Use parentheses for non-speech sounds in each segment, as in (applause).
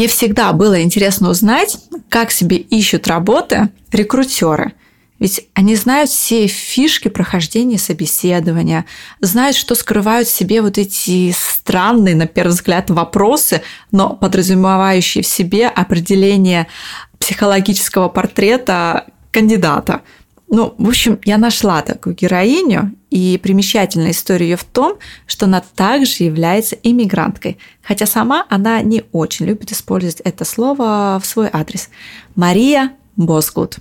Мне всегда было интересно узнать, как себе ищут работы рекрутеры. Ведь они знают все фишки прохождения собеседования, знают, что скрывают в себе вот эти странные, на первый взгляд, вопросы, но подразумевающие в себе определение психологического портрета кандидата – ну, в общем, я нашла такую героиню, и примечательная история ее в том, что она также является иммигранткой, хотя сама она не очень любит использовать это слово в свой адрес. Мария Босгуд.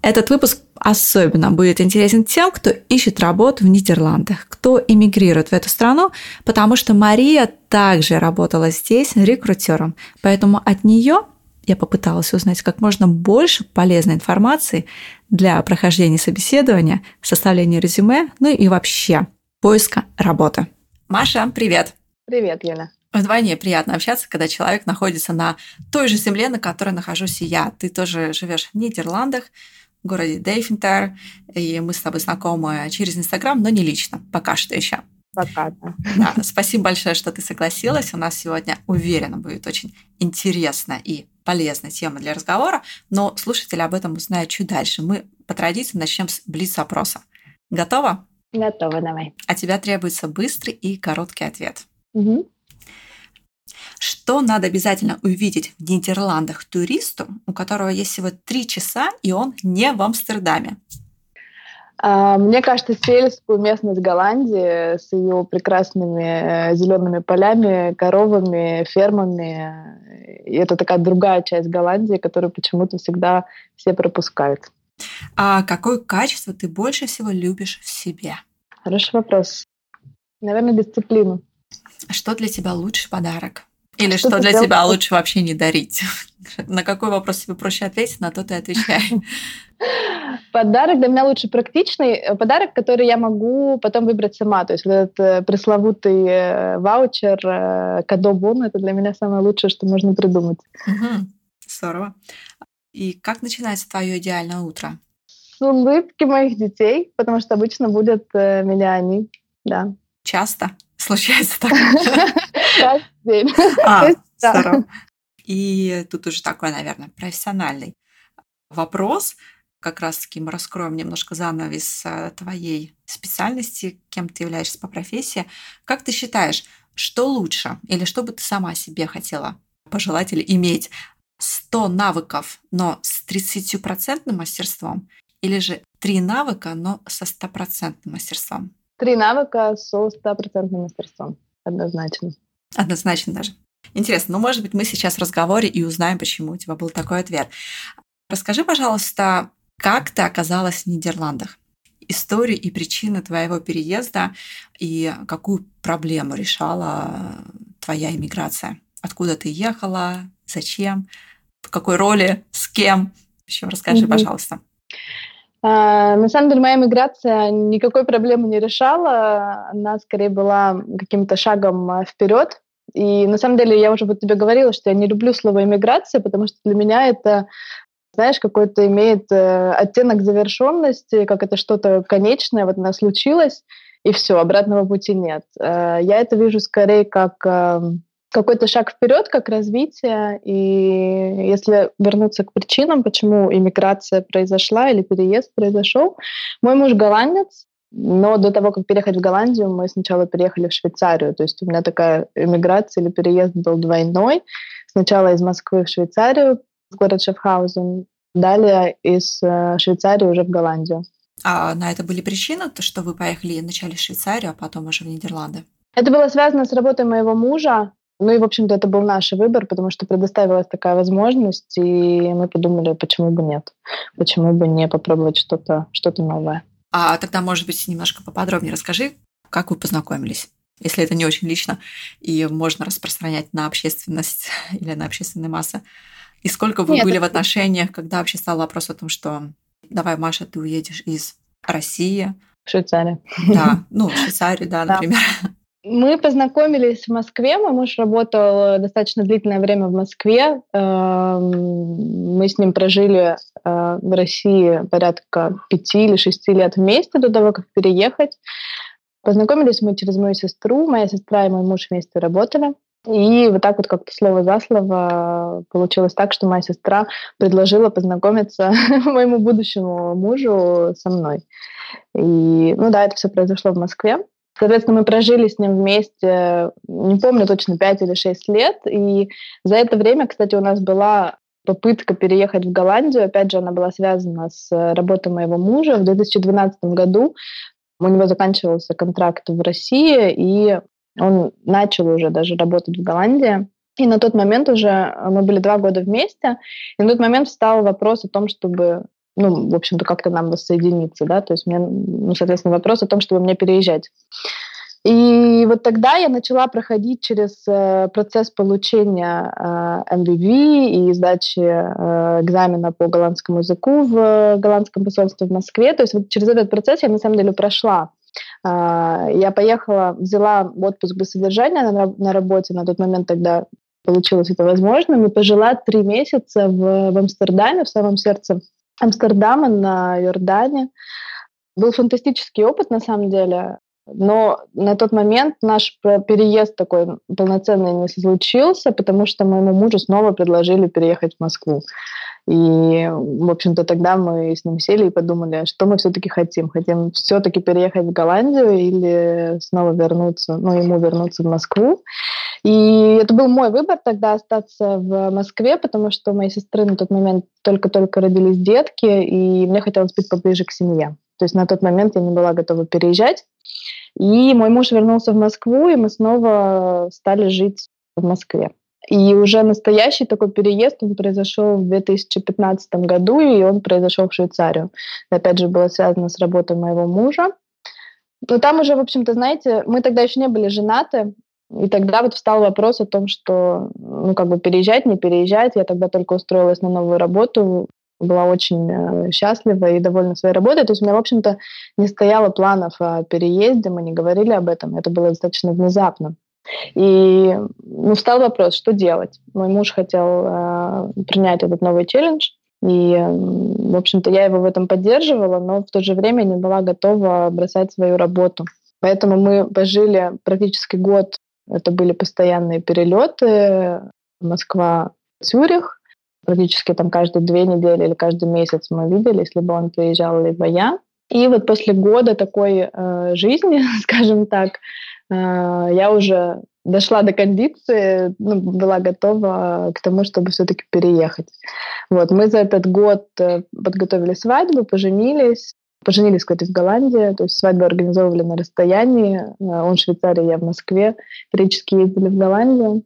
Этот выпуск особенно будет интересен тем, кто ищет работу в Нидерландах, кто эмигрирует в эту страну, потому что Мария также работала здесь рекрутером, поэтому от нее я попыталась узнать как можно больше полезной информации для прохождения собеседования, составления резюме, ну и вообще поиска работы. Маша, привет! Привет, Юля. Вдвойне приятно общаться, когда человек находится на той же земле, на которой нахожусь и я. Ты тоже живешь в Нидерландах, в городе Дейфентер, и мы с тобой знакомы через Инстаграм, но не лично, пока что еще. Пока, да. да. Спасибо большое, что ты согласилась. У нас сегодня, уверена, будет очень интересно и полезная тема для разговора, но слушатели об этом узнают чуть дальше. Мы по традиции начнем с блиц-опроса. Готова? Готова, давай. А тебя требуется быстрый и короткий ответ. Угу. Что надо обязательно увидеть в Нидерландах туристу, у которого есть всего три часа, и он не в Амстердаме? А, мне кажется, сельскую местность Голландии с ее прекрасными э, зелеными полями, коровами, фермами. И это такая другая часть Голландии, которую почему-то всегда все пропускают. А какое качество ты больше всего любишь в себе? Хороший вопрос. Наверное, дисциплину. Что для тебя лучший подарок? Или что, что для тебя лучше вообще не дарить? (laughs) На какой вопрос тебе проще ответить, на то ты отвечай. (laughs) Подарок для меня лучше практичный. Э, подарок, который я могу потом выбрать сама. То есть вот этот э, пресловутый э, ваучер, кадо-бон, это для меня самое лучшее, что можно придумать. Угу. Здорово. И как начинается твое идеальное утро? С улыбки моих детей, потому что обычно будет меня они, да. Часто случается так? (laughs) День. (laughs) А, (laughs) здорово. И тут уже такой, наверное, профессиональный вопрос. Как раз-таки мы раскроем немножко занавес э, твоей специальности, кем ты являешься по профессии. Как ты считаешь, что лучше или что бы ты сама себе хотела пожелать или иметь? 100 навыков, но с 30% мастерством или же 3 навыка, но со 100% мастерством? Три навыка со 100% мастерством, однозначно. Однозначно даже. Интересно, ну, может быть, мы сейчас в разговоре и узнаем, почему у тебя был такой ответ. Расскажи, пожалуйста, как ты оказалась в Нидерландах? Историю и причины твоего переезда и какую проблему решала твоя иммиграция? Откуда ты ехала? Зачем? В какой роли? С кем? В общем, расскажи, mm-hmm. пожалуйста. А, на самом деле моя миграция никакой проблемы не решала, она скорее была каким-то шагом а, вперед. И на самом деле я уже вот тебе говорила, что я не люблю слово иммиграция, потому что для меня это, знаешь, какой-то имеет э, оттенок завершенности, как это что-то конечное, вот она случилась, и все, обратного пути нет. Э, я это вижу скорее как э, какой-то шаг вперед, как развитие. И если вернуться к причинам, почему иммиграция произошла или переезд произошел, мой муж голландец, но до того, как переехать в Голландию, мы сначала переехали в Швейцарию. То есть у меня такая иммиграция или переезд был двойной. Сначала из Москвы в Швейцарию, в город Шефхаузен, далее из э, Швейцарии уже в Голландию. А на это были причины, то, что вы поехали вначале в Швейцарию, а потом уже в Нидерланды? Это было связано с работой моего мужа. Ну и, в общем-то, это был наш выбор, потому что предоставилась такая возможность, и мы подумали, почему бы нет, почему бы не попробовать что-то что новое. А тогда, может быть, немножко поподробнее расскажи, как вы познакомились? если это не очень лично, и можно распространять на общественность (laughs) или на общественные массы. И сколько вы Нет, были это... в отношениях, когда вообще стал вопрос о том, что давай, Маша, ты уедешь из России. В Швейцарию. Да, (laughs) ну, в Швейцарию, да, например. Мы познакомились в Москве. Мой муж работал достаточно длительное время в Москве. Эм, мы с ним прожили э, в России порядка пяти или шести лет вместе до того, как переехать. Познакомились мы через мою сестру. Моя сестра и мой муж вместе работали. И вот так вот как-то слово за слово получилось так, что моя сестра предложила познакомиться (laughs) моему будущему мужу со мной. И, ну да, это все произошло в Москве. Соответственно, мы прожили с ним вместе, не помню точно, 5 или 6 лет. И за это время, кстати, у нас была попытка переехать в Голландию. Опять же, она была связана с работой моего мужа. В 2012 году у него заканчивался контракт в России, и он начал уже даже работать в Голландии. И на тот момент уже мы были два года вместе, и на тот момент встал вопрос о том, чтобы ну, в общем-то, как-то нам воссоединиться, да, то есть мне, ну, соответственно, вопрос о том, чтобы мне переезжать. И вот тогда я начала проходить через э, процесс получения э, MBB и сдачи э, экзамена по голландскому языку в голландском посольстве в Москве. То есть вот через этот процесс я на самом деле прошла. Я поехала, взяла отпуск без содержания на, на работе, на тот момент тогда получилось это возможным, и пожила три месяца в, в Амстердаме, в самом сердце Амстердама на Иордане. Был фантастический опыт, на самом деле, но на тот момент наш переезд такой полноценный не случился, потому что моему мужу снова предложили переехать в Москву. И, в общем-то, тогда мы с ним сели и подумали, что мы все-таки хотим. Хотим все-таки переехать в Голландию или снова вернуться, ну, ему вернуться в Москву. И это был мой выбор тогда остаться в Москве, потому что у моей сестры на тот момент только-только родились детки, и мне хотелось быть поближе к семье. То есть на тот момент я не была готова переезжать. И мой муж вернулся в Москву, и мы снова стали жить в Москве. И уже настоящий такой переезд, он произошел в 2015 году, и он произошел в Швейцарию. Опять же, было связано с работой моего мужа. Но там уже, в общем-то, знаете, мы тогда еще не были женаты, и тогда вот встал вопрос о том, что, ну, как бы переезжать, не переезжать. Я тогда только устроилась на новую работу, была очень э, счастлива и довольна своей работой. То есть у меня, в общем-то, не стояло планов о переезде, мы не говорили об этом. Это было достаточно внезапно. И ну, встал вопрос, что делать. Мой муж хотел э, принять этот новый челлендж, и, в общем-то, я его в этом поддерживала, но в то же время не была готова бросать свою работу. Поэтому мы пожили практически год это были постоянные перелеты Москва-Цюрих. Практически там каждые две недели или каждый месяц мы виделись, либо он приезжал, либо я. И вот после года такой э, жизни, (laughs) скажем так, э, я уже дошла до кондиции, ну, была готова к тому, чтобы все-таки переехать. Вот, мы за этот год э, подготовили свадьбу, поженились, Поженились, кстати, в Голландии, то есть свадьбу организовывали на расстоянии. Э, он в Швейцарии, я в Москве. Периодически ездили в Голландию.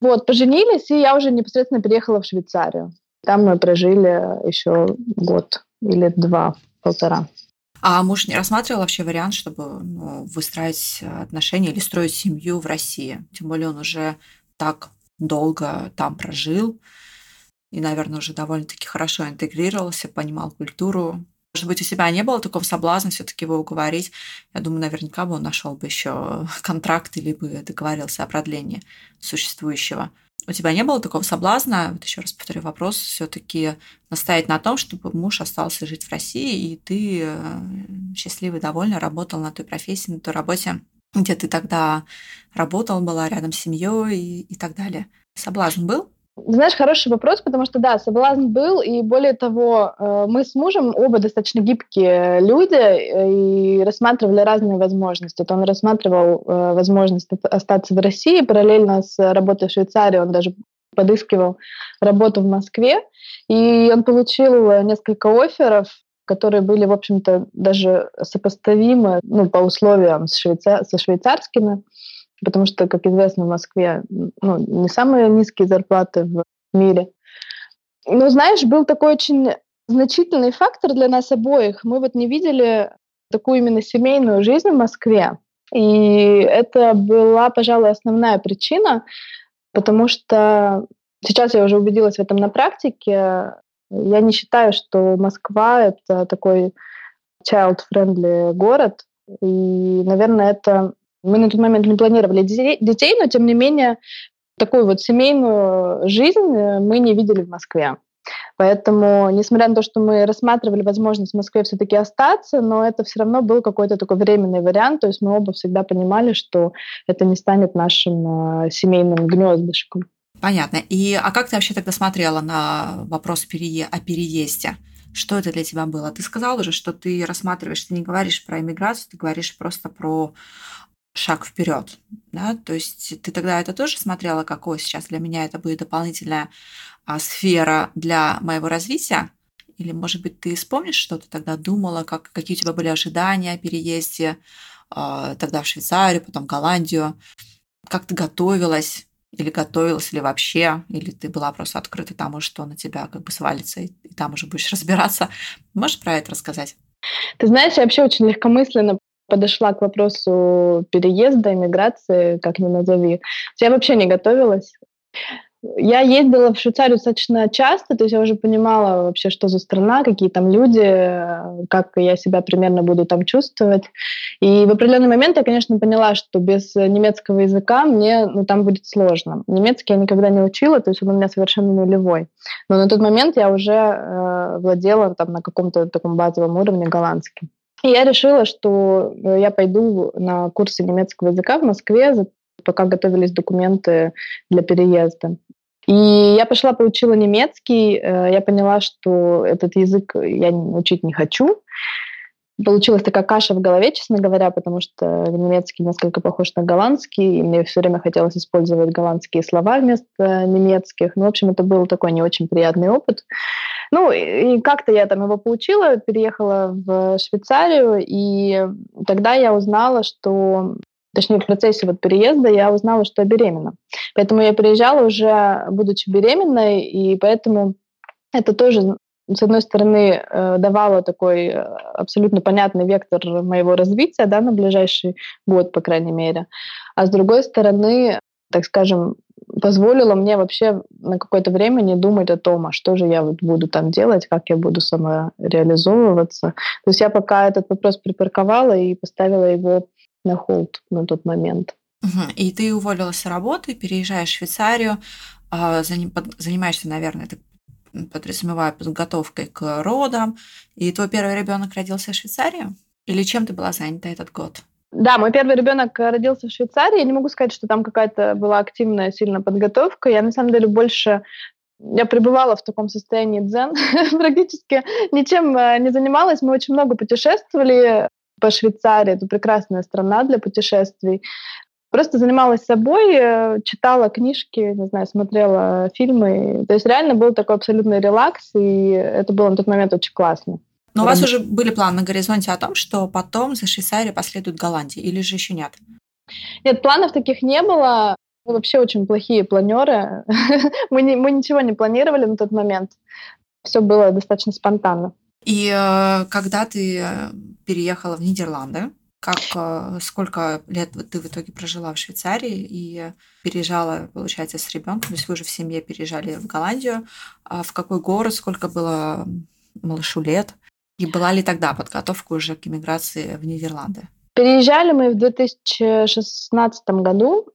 Вот, поженились, и я уже непосредственно переехала в Швейцарию. Там мы прожили еще год или два, полтора. А муж не рассматривал вообще вариант, чтобы ну, выстраивать отношения или строить семью в России? Тем более он уже так долго там прожил и, наверное, уже довольно-таки хорошо интегрировался, понимал культуру. Может быть, у себя не было такого соблазна все-таки его уговорить. Я думаю, наверняка бы он нашел бы еще контракт или бы договорился о продлении существующего. У тебя не было такого соблазна, вот еще раз повторю вопрос, все-таки настоять на том, чтобы муж остался жить в России, и ты э, счастливый, довольный, работал на той профессии, на той работе, где ты тогда работал, была рядом с семьей и, и так далее. Соблазн был? Знаешь, хороший вопрос, потому что, да, соблазн был, и более того, э, мы с мужем оба достаточно гибкие люди э, и рассматривали разные возможности. То он рассматривал э, возможность остаться в России, параллельно с работой в Швейцарии он даже подыскивал работу в Москве, и он получил несколько офферов, которые были, в общем-то, даже сопоставимы ну, по условиям с швейцар... со швейцарскими потому что, как известно, в Москве ну, не самые низкие зарплаты в мире. Но, знаешь, был такой очень значительный фактор для нас обоих. Мы вот не видели такую именно семейную жизнь в Москве. И это была, пожалуй, основная причина, потому что сейчас я уже убедилась в этом на практике. Я не считаю, что Москва — это такой child-friendly город. И, наверное, это... Мы на тот момент не планировали детей, но, тем не менее, такую вот семейную жизнь мы не видели в Москве. Поэтому, несмотря на то, что мы рассматривали возможность в Москве все-таки остаться, но это все равно был какой-то такой временный вариант. То есть мы оба всегда понимали, что это не станет нашим э, семейным гнездышком. Понятно. И а как ты вообще тогда смотрела на вопрос перее... о переезде? Что это для тебя было? Ты сказал уже, что ты рассматриваешь, ты не говоришь про иммиграцию, ты говоришь просто про шаг вперед, да, то есть ты тогда это тоже смотрела, какое сейчас для меня это будет дополнительная а, сфера для моего развития, или, может быть, ты вспомнишь, что ты тогда думала, как, какие у тебя были ожидания о переезде, э, тогда в Швейцарию, потом в Голландию, как ты готовилась, или готовилась, или вообще, или ты была просто открыта тому, что на тебя как бы свалится, и, и там уже будешь (laughs) разбираться. Можешь про это рассказать? Ты знаешь, я вообще очень легкомысленно подошла к вопросу переезда, иммиграции, как ни назови. Я вообще не готовилась. Я ездила в Швейцарию достаточно часто, то есть я уже понимала вообще, что за страна, какие там люди, как я себя примерно буду там чувствовать. И в определенный момент я, конечно, поняла, что без немецкого языка мне ну, там будет сложно. Немецкий я никогда не учила, то есть он у меня совершенно нулевой. Но на тот момент я уже э, владела там на каком-то таком базовом уровне голландским. И я решила, что э, я пойду на курсы немецкого языка в Москве, пока готовились документы для переезда. И я пошла, получила немецкий, э, я поняла, что этот язык я учить не хочу. Получилась такая каша в голове, честно говоря, потому что немецкий несколько похож на голландский, и мне все время хотелось использовать голландские слова вместо немецких. Ну, в общем, это был такой не очень приятный опыт. Ну, и как-то я там его получила, переехала в Швейцарию, и тогда я узнала, что точнее, в процессе вот переезда я узнала, что я беременна. Поэтому я приезжала уже, будучи беременной, и поэтому это тоже, с одной стороны, э, давало такой э, абсолютно понятный вектор моего развития да, на ближайший год, по крайней мере. А с другой стороны, так скажем, позволило мне вообще на какое-то время не думать о том, а что же я вот буду там делать, как я буду самореализовываться. То есть я пока этот вопрос припарковала и поставила его на холд на тот момент. И ты уволилась с работы, переезжаешь в Швейцарию, а, занимаешься, наверное, так подразумеваю, подготовкой к родам, и твой первый ребенок родился в Швейцарии? Или чем ты была занята этот год? Да, мой первый ребенок родился в Швейцарии. Я не могу сказать, что там какая-то была активная сильно подготовка. Я на самом деле больше я пребывала в таком состоянии дзен, (laughs) практически ничем э, не занималась. Мы очень много путешествовали по Швейцарии. Это прекрасная страна для путешествий. Просто занималась собой, э, читала книжки, не знаю, смотрела фильмы. То есть реально был такой абсолютный релакс, и это было на тот момент очень классно. Но у вас уже были планы на горизонте о том, что потом за Швейцарией последует Голландия, или же еще нет? Нет, планов таких не было. Мы вообще очень плохие планеры. (laughs) мы, не, мы ничего не планировали на тот момент. Все было достаточно спонтанно. И э, когда ты э, переехала в Нидерланды, как э, сколько лет ты в итоге прожила в Швейцарии и переезжала, получается, с ребенком? То есть вы уже в семье переезжали в Голландию. А в какой город, сколько было малышу лет? И была ли тогда подготовка уже к иммиграции в Нидерланды? Переезжали мы в 2016 году,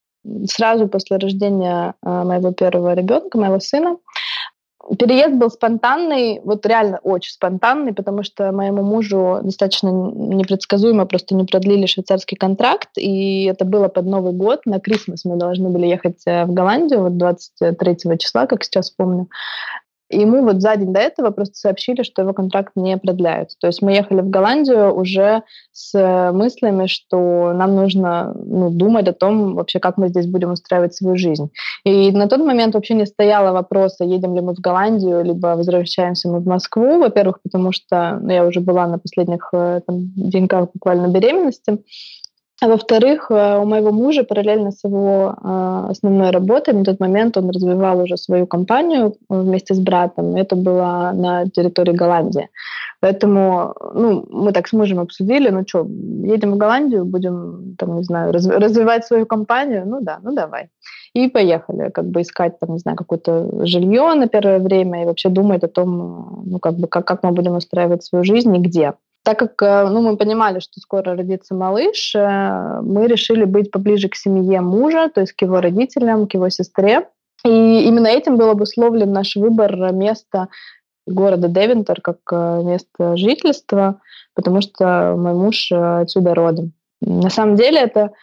сразу после рождения моего первого ребенка, моего сына. Переезд был спонтанный, вот реально очень спонтанный, потому что моему мужу достаточно непредсказуемо просто не продлили швейцарский контракт, и это было под Новый год. На Крисмас мы должны были ехать э, в Голландию, вот 23 числа, как сейчас помню. Ему вот за день до этого просто сообщили, что его контракт не продляют. То есть мы ехали в Голландию уже с э, мыслями, что нам нужно ну, думать о том, вообще, как мы здесь будем устраивать свою жизнь. И на тот момент вообще не стояло вопроса, едем ли мы в Голландию, либо возвращаемся мы в Москву. Во-первых, потому что ну, я уже была на последних э, там, деньках буквально беременности. А во-вторых, э, у моего мужа параллельно с его э, основной работой на тот момент он развивал уже свою компанию вместе с братом. Это было на территории Голландии. Поэтому ну, мы так с мужем обсудили, ну что, едем в Голландию, будем, там, не знаю, раз, развивать свою компанию? Ну да, ну давай. И поехали, как бы искать, там, не знаю, какое-то жилье на первое время и вообще думать о том, ну, как бы, как, как мы будем устраивать свою жизнь и где. Так как э, ну, мы понимали, что скоро родится малыш, э, мы решили быть поближе к семье мужа, то есть к его родителям, к его сестре. И именно этим был обусловлен наш выбор места города Девентер как э, место жительства, потому что мой муж отсюда родом. На самом деле это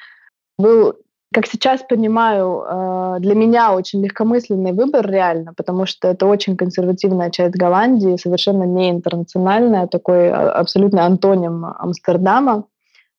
был как сейчас понимаю, э, для меня очень легкомысленный выбор реально, потому что это очень консервативная часть Голландии, совершенно не интернациональная, такой а, абсолютно антоним Амстердама.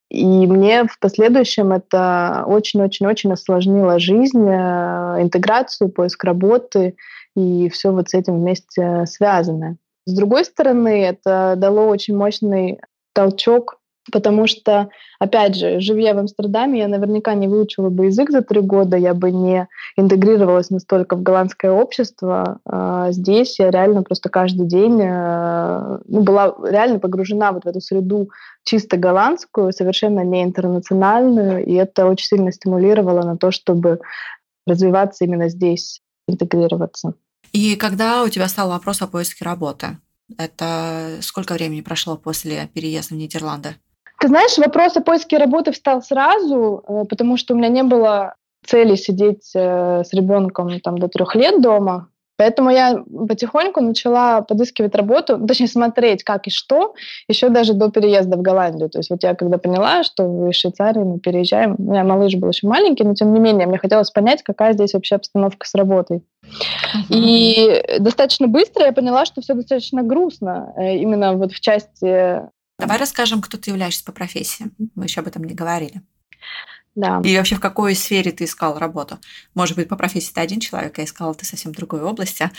И мне в последующем это очень-очень-очень осложнило жизнь, э, интеграцию, поиск работы и все вот с этим вместе связанное. С другой стороны, это дало очень мощный толчок Потому что, опять же, живя в Амстердаме, я наверняка не выучила бы язык за три года, я бы не интегрировалась настолько в голландское общество. А здесь я реально просто каждый день э, ну, была реально погружена вот в эту среду чисто голландскую, совершенно не интернациональную, и это очень сильно стимулировало на то, чтобы развиваться именно здесь, интегрироваться. И когда у тебя стал вопрос о поиске работы? Это сколько времени прошло после переезда в Нидерланды? Ты знаешь, вопрос о поиске работы встал сразу, э, потому что у меня не было цели сидеть э, с ребенком там, до трех лет дома. Поэтому я потихоньку начала подыскивать работу, точнее смотреть, как и что, еще даже до переезда в Голландию. То есть вот я когда поняла, что в Швейцарии мы переезжаем, у меня малыш был еще маленький, но тем не менее мне хотелось понять, какая здесь вообще обстановка с работой. Uh-huh. И достаточно быстро я поняла, что все достаточно грустно, э, именно вот в части Давай расскажем, кто ты являешься по профессии. Мы еще об этом не говорили. Да. И вообще в какой сфере ты искал работу? Может быть, по профессии ты один человек, а искала ты совсем другой области.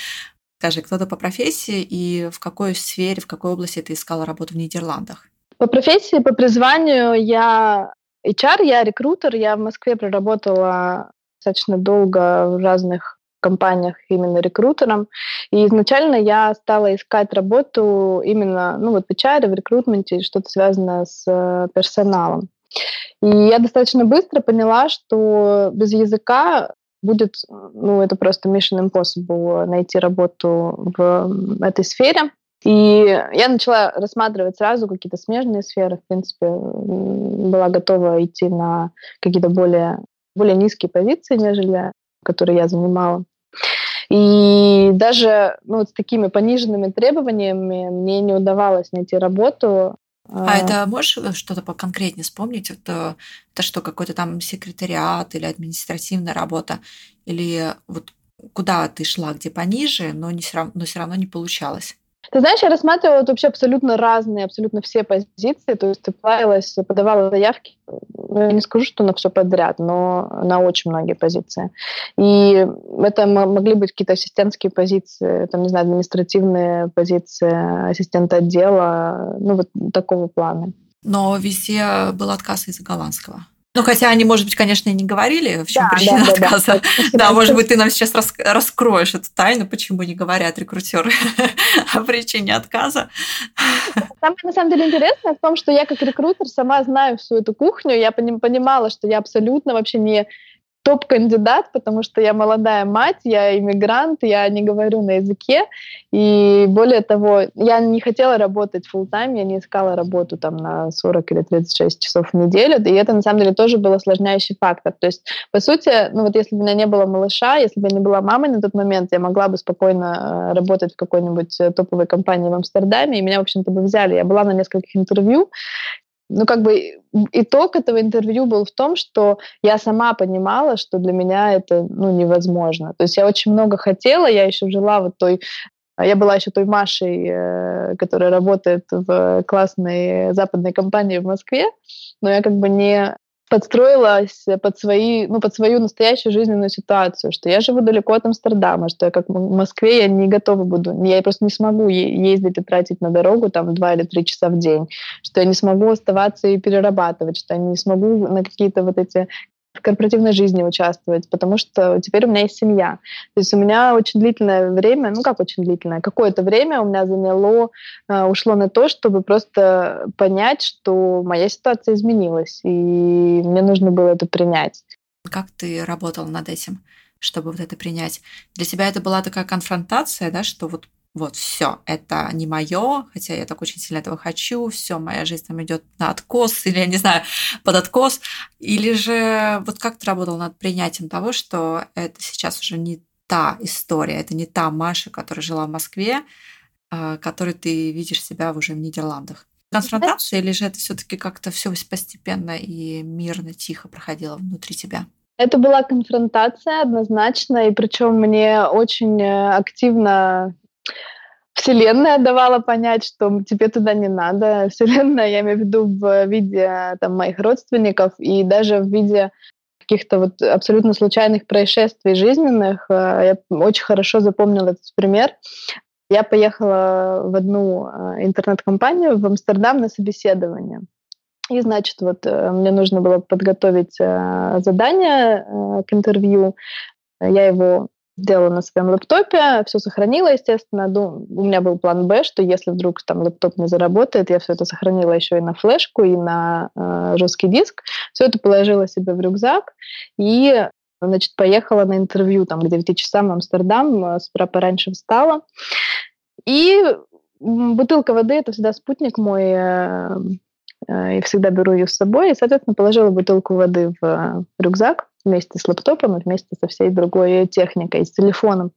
Скажи, кто ты по профессии и в какой сфере, в какой области ты искала работу в Нидерландах? По профессии, по призванию я HR, я рекрутер. Я в Москве проработала достаточно долго в разных компаниях именно рекрутером. И изначально я стала искать работу именно ну, вот в HR, в рекрутменте, что-то связанное с э, персоналом. И я достаточно быстро поняла, что без языка будет, ну, это просто mission impossible найти работу в этой сфере. И я начала рассматривать сразу какие-то смежные сферы. В принципе, была готова идти на какие-то более, более низкие позиции, нежели которые я занимала. И даже ну, с такими пониженными требованиями мне не удавалось найти работу. А это можешь что-то поконкретнее вспомнить? Это, это что, какой-то там секретариат или административная работа? Или вот куда ты шла, где пониже, но, не все равно, но все равно не получалось? Ты знаешь, я рассматривала вообще абсолютно разные, абсолютно все позиции, то есть плавилась, подавала заявки, ну, я не скажу, что на все подряд, но на очень многие позиции. И это могли быть какие-то ассистентские позиции, там, не знаю, административные позиции, ассистента отдела, ну вот такого плана. Но везде был отказ из-за голландского. Ну, хотя они, может быть, конечно, и не говорили, в чем да, причина да, отказа. Да, да, (laughs) может быть, ты нам сейчас рас раскроешь эту тайну, почему не говорят рекрутеры (laughs) о причине отказа. (laughs) Самое, на самом деле, интересное в том, что я как рекрутер сама знаю всю эту кухню, я понимала, что я абсолютно вообще не топ-кандидат, потому что я молодая мать, я иммигрант, я не говорю на языке. И более того, я не хотела работать full time, я не искала работу там на 40 или 36 часов в неделю. И это, на самом деле, тоже был осложняющий фактор. То есть, по сути, ну вот если бы у меня не было малыша, если бы я не была мамой на тот момент, я могла бы спокойно э, работать в какой-нибудь э, топовой компании в Амстердаме, и меня, в общем-то, бы взяли. Я была на нескольких интервью, ну, как бы итог этого интервью был в том, что я сама понимала, что для меня это, ну, невозможно. То есть я очень много хотела, я еще жила вот той я была еще той Машей, э, которая работает в классной западной компании в Москве, но я как бы не подстроилась под свои, ну, под свою настоящую жизненную ситуацию, что я живу далеко от Амстердама, что я как в Москве я не готова буду, я просто не смогу ездить и тратить на дорогу там два или три часа в день, что я не смогу оставаться и перерабатывать, что я не смогу на какие-то вот эти в корпоративной жизни участвовать, потому что теперь у меня есть семья. То есть у меня очень длительное время, ну как очень длительное, какое-то время у меня заняло, э, ушло на то, чтобы просто понять, что моя ситуация изменилась, и мне нужно было это принять. Как ты работала над этим, чтобы вот это принять? Для тебя это была такая конфронтация, да, что вот вот все, это не мое, хотя я так очень сильно этого хочу, все, моя жизнь там идет на откос, или, я не знаю, под откос, или же вот как ты работал над принятием того, что это сейчас уже не та история, это не та Маша, которая жила в Москве, а, которой ты видишь себя уже в Нидерландах. Конфронтация или же это все-таки как-то все постепенно и мирно, тихо проходило внутри тебя? Это была конфронтация однозначно, и причем мне очень э, активно Вселенная давала понять, что тебе туда не надо. (laughs) Вселенная, я имею в виду в виде там, моих родственников и даже в виде каких-то вот абсолютно случайных происшествий жизненных. Э, я очень хорошо запомнила этот пример. Я поехала в одну э, интернет-компанию в Амстердам на собеседование. И, значит, вот э, мне нужно было подготовить задание к интервью. Я его сделала на своем лэптопе, все сохранила, естественно. У меня был план Б, что если вдруг там лэптоп не заработает, я все это сохранила еще и на флешку, и на э, жесткий диск. Все это положила себе в рюкзак и значит, поехала на интервью там к 9 часам в Амстердам, э, с утра пораньше встала. И бутылка воды – это всегда спутник мой, э, и всегда беру ее с собой. И, соответственно, положила бутылку воды в рюкзак, вместе с лэптопом и вместе со всей другой техникой, с телефоном.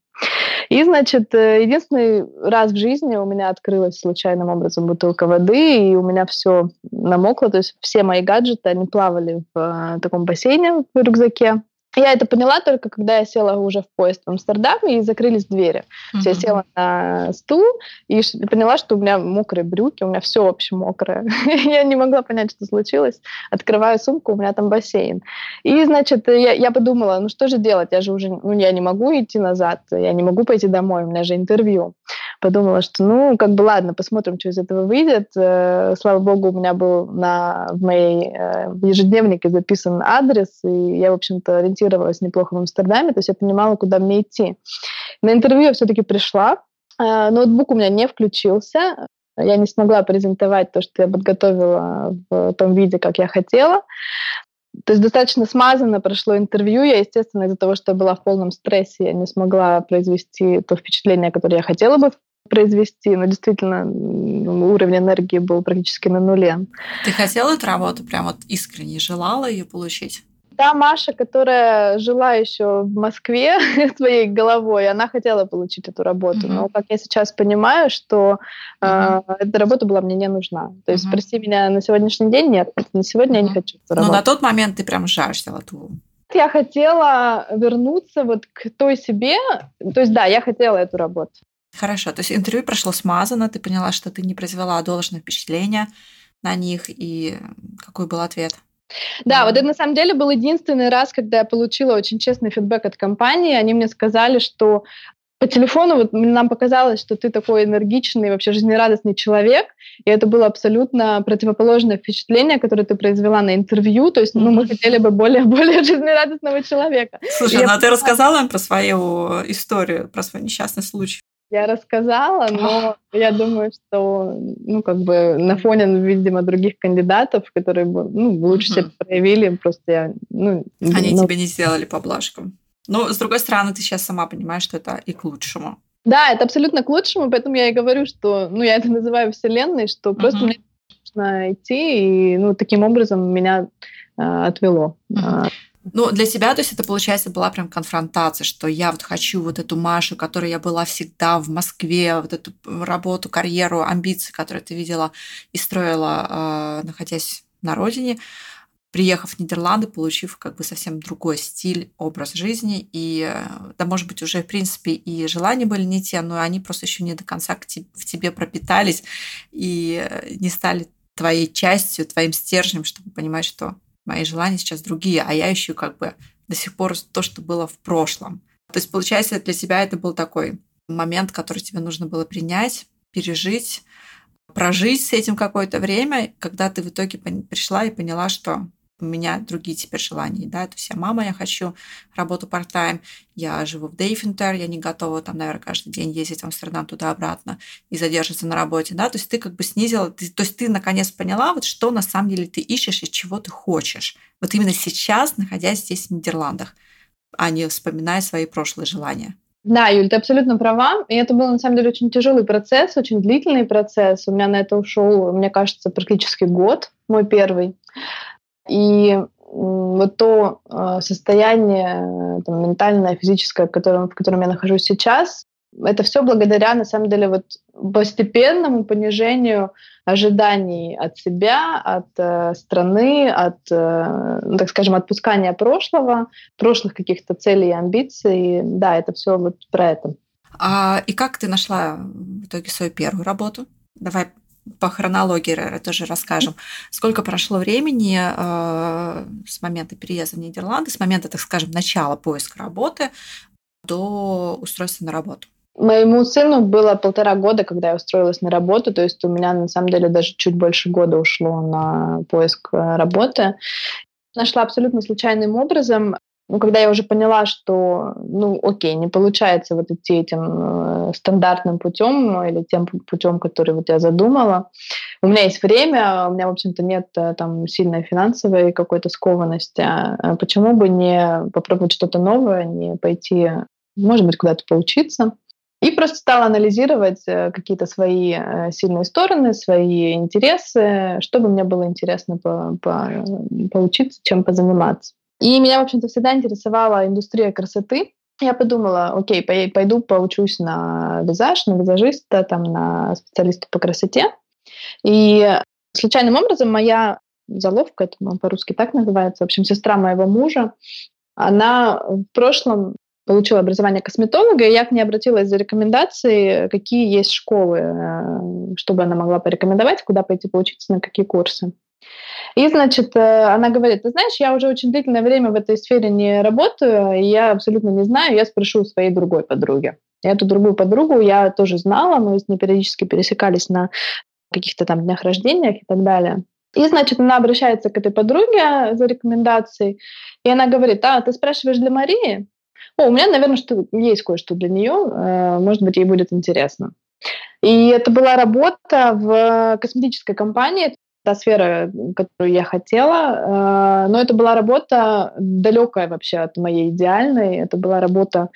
И, значит, э, единственный раз в жизни у меня открылась случайным образом бутылка воды, и у меня все намокло, то есть все мои гаджеты, они плавали в э, таком бассейне в рюкзаке. Я это поняла только, когда я села уже в поезд в Амстердаме и закрылись двери. Mm-hmm. Я села на стул и поняла, что у меня мокрые брюки, у меня все вообще мокрое. (laughs) я не могла понять, что случилось. Открываю сумку, у меня там бассейн. И, значит, я, я подумала, ну что же делать? Я же уже, ну я не могу идти назад, я не могу пойти домой, у меня же интервью подумала, что ну, как бы ладно, посмотрим, что из этого выйдет. Э, слава богу, у меня был на, в моей э, ежедневнике записан адрес, и я, в общем-то, ориентировалась неплохо в Амстердаме, то есть я понимала, куда мне идти. На интервью я все-таки пришла, э, ноутбук у меня не включился, я не смогла презентовать то, что я подготовила в том виде, как я хотела. То есть достаточно смазанно прошло интервью. Я, естественно, из-за того, что я была в полном стрессе, я не смогла произвести то впечатление, которое я хотела бы произвести, но действительно уровень энергии был практически на нуле. Ты хотела эту работу, прям вот искренне желала ее получить? Та Маша, которая жила еще в Москве (laughs) своей головой, она хотела получить эту работу. Mm-hmm. Но, как я сейчас понимаю, что mm-hmm. э, эта работа была мне не нужна. То есть, mm-hmm. прости меня, на сегодняшний день нет. На сегодня mm-hmm. я не хочу эту работу. Но на тот момент ты прям жаждала ту я хотела вернуться вот к той себе. То есть, да, я хотела эту работу. Хорошо, то есть интервью прошло смазанно, ты поняла, что ты не произвела должное впечатление на них, и какой был ответ? Да, вот это на самом деле был единственный раз, когда я получила очень честный фидбэк от компании. Они мне сказали, что по телефону вот нам показалось, что ты такой энергичный, вообще жизнерадостный человек, и это было абсолютно противоположное впечатление, которое ты произвела на интервью, то есть ну, мы хотели бы более, (laughs) более жизнерадостного человека. Слушай, ну а ты рассказала им про свою историю, про свой несчастный случай? Я рассказала, но (gasps) я думаю, что, ну, как бы на фоне, видимо, других кандидатов, которые бы, ну, лучше себя проявили, просто я, ну... Они ну... тебе не сделали поблажком. Но, с другой стороны, ты сейчас сама понимаешь, что это и к лучшему. Да, это абсолютно к лучшему, поэтому я и говорю, что, ну, я это называю вселенной, что просто мне нужно идти, и, ну, таким образом меня э, отвело. Uh-huh. Ну, для тебя, то есть это, получается, была прям конфронтация, что я вот хочу вот эту Машу, которой я была всегда в Москве, вот эту работу, карьеру, амбиции, которые ты видела и строила, э, находясь на родине, приехав в Нидерланды, получив как бы совсем другой стиль, образ жизни, и, э, да, может быть, уже, в принципе, и желания были не те, но они просто еще не до конца в тебе пропитались и э, не стали твоей частью, твоим стержнем, чтобы понимать, что мои желания сейчас другие, а я ищу как бы до сих пор то, что было в прошлом. То есть, получается, для тебя это был такой момент, который тебе нужно было принять, пережить, прожить с этим какое-то время, когда ты в итоге пришла и поняла, что у меня другие теперь желания, да, то есть я мама, я хочу работу part-time, я живу в Дейфинтер, я не готова там, наверное, каждый день ездить в Амстердам туда-обратно и задерживаться на работе, да, то есть ты как бы снизила, ты, то есть ты наконец поняла, вот что на самом деле ты ищешь и чего ты хочешь, вот именно сейчас, находясь здесь в Нидерландах, а не вспоминая свои прошлые желания. Да, Юль, ты абсолютно права. И это был, на самом деле, очень тяжелый процесс, очень длительный процесс. У меня на это ушел, мне кажется, практически год, мой первый. И вот то э, состояние там, ментальное, физическое, в котором, в котором я нахожусь сейчас, это все благодаря, на самом деле, вот постепенному понижению ожиданий от себя, от э, страны, от, э, ну, так скажем, отпускания прошлого, прошлых каких-то целей и амбиций. Да, это все вот про это. А, и как ты нашла в итоге свою первую работу? Давай по хронологии тоже расскажем. Сколько прошло времени э, с момента переезда в Нидерланды, с момента, так скажем, начала поиска работы до устройства на работу? Моему сыну было полтора года, когда я устроилась на работу, то есть у меня на самом деле даже чуть больше года ушло на поиск э, работы. Нашла абсолютно случайным образом. Ну, когда я уже поняла, что, ну, окей, не получается вот идти этим э, стандартным путем или тем путем, который вот я задумала, у меня есть время, у меня, в общем-то, нет э, там сильной финансовой какой-то скованности. А почему бы не попробовать что-то новое, не пойти, может быть, куда-то поучиться? И просто стала анализировать э, какие-то свои э, сильные стороны, свои интересы, чтобы мне было интересно по, по, поучиться, чем позаниматься. И меня, в общем-то, всегда интересовала индустрия красоты. Я подумала, окей, пойду поучусь на визаж, на визажиста, там, на специалиста по красоте. И случайным образом моя заловка, это по-русски так называется, в общем, сестра моего мужа, она в прошлом получила образование косметолога, и я к ней обратилась за рекомендацией, какие есть школы, э, чтобы она могла порекомендовать, куда пойти поучиться, на какие курсы. И, значит, э, она говорит, ты знаешь, я уже очень длительное время в этой сфере не работаю, и я абсолютно не знаю, я спрошу у своей другой подруги. Эту другую подругу я тоже знала, мы с ней периодически пересекались на каких-то там днях рождения и так далее. И, значит, она обращается к этой подруге за рекомендацией, и она говорит, а, ты спрашиваешь для Марии? О, у меня, наверное, что, есть кое-что для нее, э, может быть, ей будет интересно. И это была работа в косметической компании, та сфера, которую я хотела, э, но это была работа далекая вообще от моей идеальной. Это была работа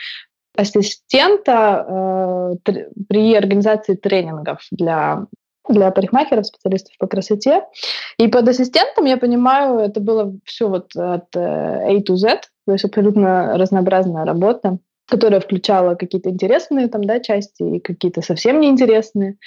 ассистента э, при организации тренингов для для парикмахеров, специалистов по красоте. И под ассистентом, я понимаю, это было все вот от A to Z, то есть абсолютно разнообразная работа, которая включала какие-то интересные там, да, части и какие-то совсем неинтересные.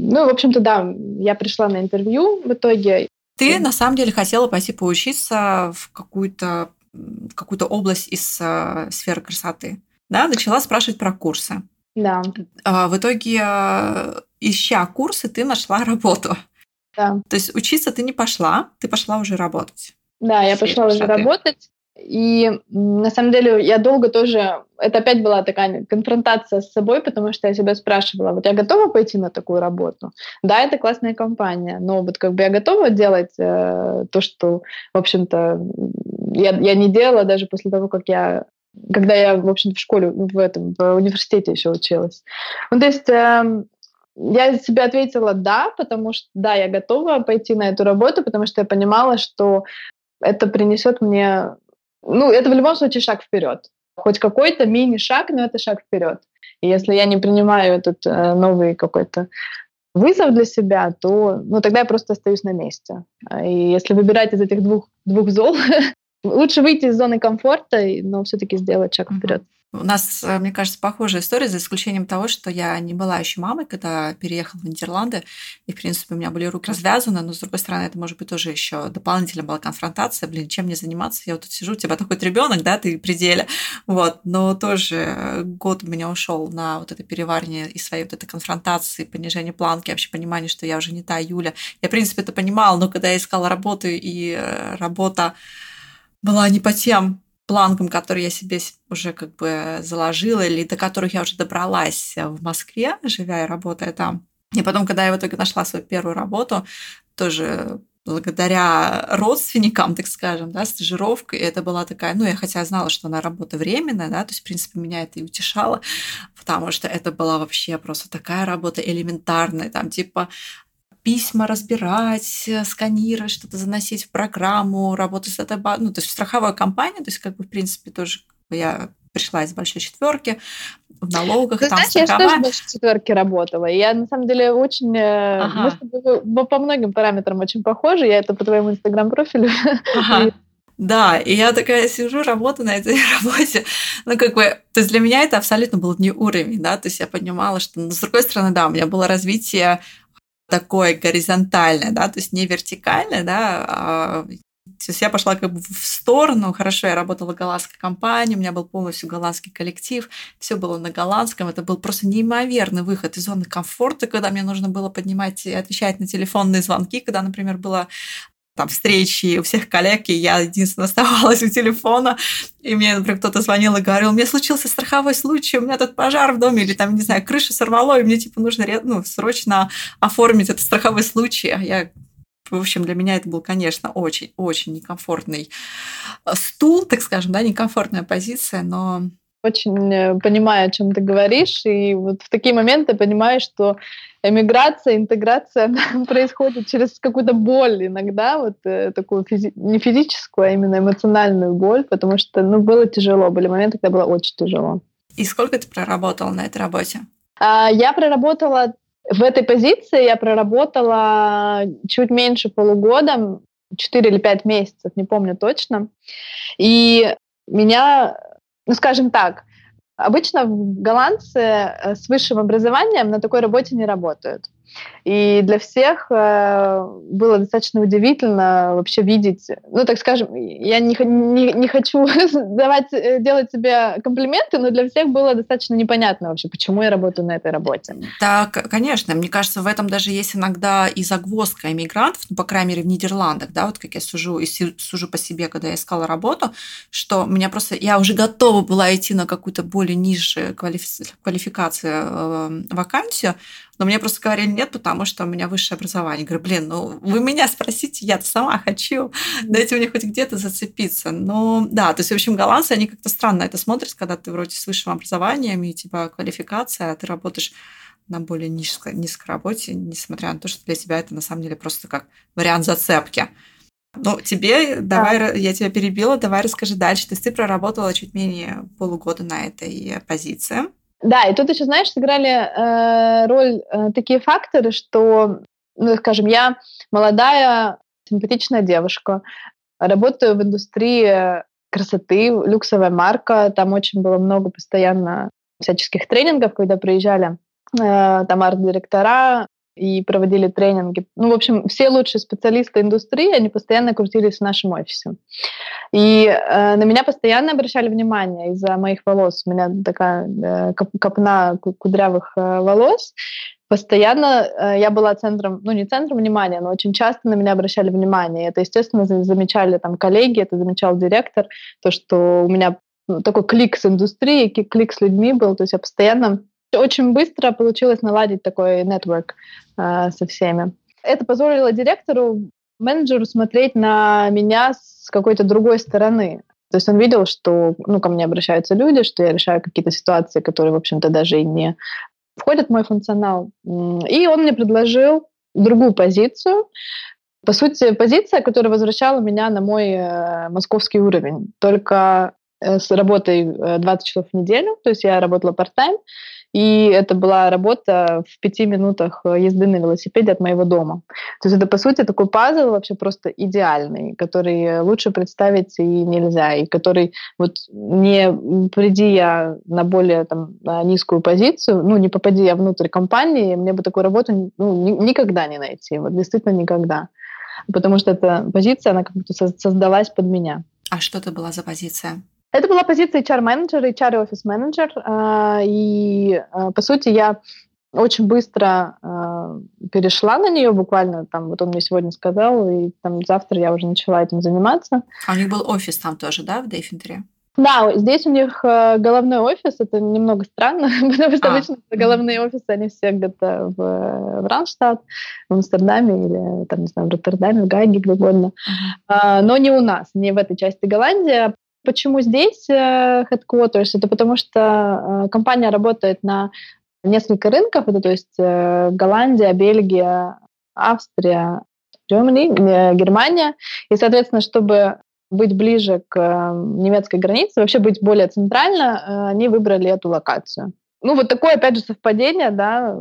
Ну, в общем-то, да, я пришла на интервью в итоге. Ты на самом деле хотела пойти поучиться в какую-то в какую-то область из э, сферы красоты. Да, начала спрашивать про курсы. Да. А в итоге, э, ища курсы, ты нашла работу. Да. То есть учиться ты не пошла, ты пошла уже работать. Да, я пошла уже работать. И на самом деле я долго тоже... Это опять была такая конфронтация с собой, потому что я себя спрашивала, вот я готова пойти на такую работу? Да, это классная компания, но вот как бы я готова делать э, то, что, в общем-то, я, я не делала даже после того, как я когда я, в общем в школе, в этом, в университете еще училась. Ну, то есть э, я себе ответила «да», потому что, да, я готова пойти на эту работу, потому что я понимала, что это принесет мне ну, это в любом случае шаг вперед. Хоть какой-то мини-шаг, но это шаг вперед. И если я не принимаю этот э, новый какой-то вызов для себя, то ну, тогда я просто остаюсь на месте. И если выбирать из этих двух, двух зол, (laughs) лучше выйти из зоны комфорта, но все-таки сделать шаг вперед. У нас, э, мне кажется, похожая история, за исключением того, что я не была еще мамой, когда переехала в Нидерланды, и, в принципе, у меня были руки развязаны, но, с другой стороны, это, может быть, тоже еще дополнительно была конфронтация, блин, чем мне заниматься, я вот тут сижу, у тебя такой ребенок, да, ты пределе, вот, но тоже год у меня ушел на вот это переваривание и своей вот этой конфронтации, понижение планки, вообще понимание, что я уже не та Юля. Я, в принципе, это понимала, но когда я искала работу, и э, работа была не по тем планкам, которые я себе уже как бы заложила или до которых я уже добралась в Москве, живя и работая там. И потом, когда я в итоге нашла свою первую работу, тоже благодаря родственникам, так скажем, да, стажировкой, это была такая, ну, я хотя знала, что она работа временная, да, то есть, в принципе, меня это и утешало, потому что это была вообще просто такая работа элементарная, там, типа, письма разбирать, э, сканировать, что-то заносить в программу, работать с датабазой, ну, то есть в страховой компании, то есть как бы, в принципе, тоже я пришла из большой четверки, в налогах. Ты там знаешь, страховая. я тоже в большой четверке работала. Я, на самом деле, очень... Э, ага. Мы с тобой по многим параметрам очень похожи. Я это по твоему инстаграм-профилю. Ага. (laughs) Да, и я такая сижу, работаю на этой (laughs) работе. Ну, как бы, то есть для меня это абсолютно был не уровень, да, то есть я понимала, что, но с другой стороны, да, у меня было развитие такое горизонтальное, да, то есть не вертикальное, да, а то есть я пошла как бы в сторону. Хорошо, я работала в голландской компании, у меня был полностью голландский коллектив, все было на голландском. Это был просто неимоверный выход из зоны комфорта, когда мне нужно было поднимать и отвечать на телефонные звонки, когда, например, было там встречи у всех коллег, и я единственная (laughs) оставалась у телефона, и мне, например, кто-то звонил и говорил, у меня случился страховой случай, у меня тут пожар в доме, или там, не знаю, крыша сорвало, и мне, типа, нужно ну, срочно оформить этот страховой случай. А я в общем, для меня это был, конечно, очень-очень некомфортный стул, так скажем, да, некомфортная позиция, но очень э, понимаю, о чем ты говоришь, и вот в такие моменты понимаешь, что эмиграция, интеграция (laughs) происходит через какую-то боль иногда, вот э, такую физи- не физическую, а именно эмоциональную боль, потому что, ну, было тяжело, были моменты, когда было очень тяжело. И сколько ты проработала на этой работе? А, я проработала в этой позиции, я проработала чуть меньше полугода, 4 или 5 месяцев, не помню точно. И меня ну, скажем так, обычно голландцы э, с высшим образованием на такой работе не работают. И для всех э, было достаточно удивительно вообще видеть, ну, так скажем, я не, не, не хочу (laughs) давать, э, делать себе комплименты, но для всех было достаточно непонятно вообще, почему я работаю на этой работе. Так, конечно. Мне кажется, в этом даже есть иногда и загвоздка иммигрантов, ну, по крайней мере, в Нидерландах, да, вот как я сужу, и сужу по себе, когда я искала работу, что меня просто, я уже готова была идти на какую-то более квалифи- квалификацию э, вакансию, но мне просто говорили нет, потому что у меня высшее образование. Я говорю, блин, ну вы меня спросите, я сама хочу. Дайте мне хоть где-то зацепиться. Но да, то есть, в общем, голландцы, они как-то странно это смотрят, когда ты вроде с высшим образованием и типа квалификация, а ты работаешь на более низкой, низкой работе, несмотря на то, что для тебя это на самом деле просто как вариант зацепки. Ну, тебе, давай, да. я тебя перебила, давай расскажи дальше. То есть ты проработала чуть менее полугода на этой позиции. Да, и тут еще, знаешь, сыграли э, роль э, такие факторы, что, ну, скажем, я молодая, симпатичная девушка, работаю в индустрии красоты, люксовая марка, там очень было много постоянно всяческих тренингов, когда приезжали э, там арт-директора, и проводили тренинги. Ну, в общем, все лучшие специалисты индустрии, они постоянно крутились в нашем офисе. И э, на меня постоянно обращали внимание из-за моих волос. У меня такая э, копна кудрявых э, волос. Постоянно э, я была центром, ну не центром внимания, но очень часто на меня обращали внимание. Это, естественно, замечали там коллеги, это замечал директор, то, что у меня ну, такой клик с индустрией, клик с людьми был, то есть я постоянно очень быстро получилось наладить такой нетворк э, со всеми. Это позволило директору, менеджеру смотреть на меня с какой-то другой стороны. То есть он видел, что ну, ко мне обращаются люди, что я решаю какие-то ситуации, которые, в общем-то, даже и не входят в мой функционал. И он мне предложил другую позицию. По сути, позиция, которая возвращала меня на мой э, московский уровень. Только э, с работой 20 э, часов в неделю, то есть я работала part-time, и это была работа в пяти минутах езды на велосипеде от моего дома. То есть это, по сути, такой пазл вообще просто идеальный, который лучше представить и нельзя, и который вот не приди я на более там, на низкую позицию, ну, не попади я внутрь компании, мне бы такую работу ну, никогда не найти, вот действительно никогда. Потому что эта позиция, она как будто создалась под меня. А что это была за позиция? Это была позиция HR-менеджера, HR-офис-менеджер. А, и, а, по сути, я очень быстро э, перешла на нее, буквально там, вот он мне сегодня сказал, и там завтра я уже начала этим заниматься. А у них был офис там тоже, да, в Дейфинтере? Да, здесь у них головной офис, это немного странно, (laughs) потому что а. обычно головные офисы, они все где-то в, в Ранштадт, в Амстердаме или, там, не знаю, в Роттердаме, в Гайге, где угодно. А, но не у нас, не в этой части Голландии. Почему здесь э, headquarters? Это потому что э, компания работает на несколько рынков, это то есть э, Голландия, Бельгия, Австрия, Germany, Германия. И, соответственно, чтобы быть ближе к немецкой границе, вообще быть более центрально, они выбрали эту локацию. Ну, вот такое, опять же, совпадение, да,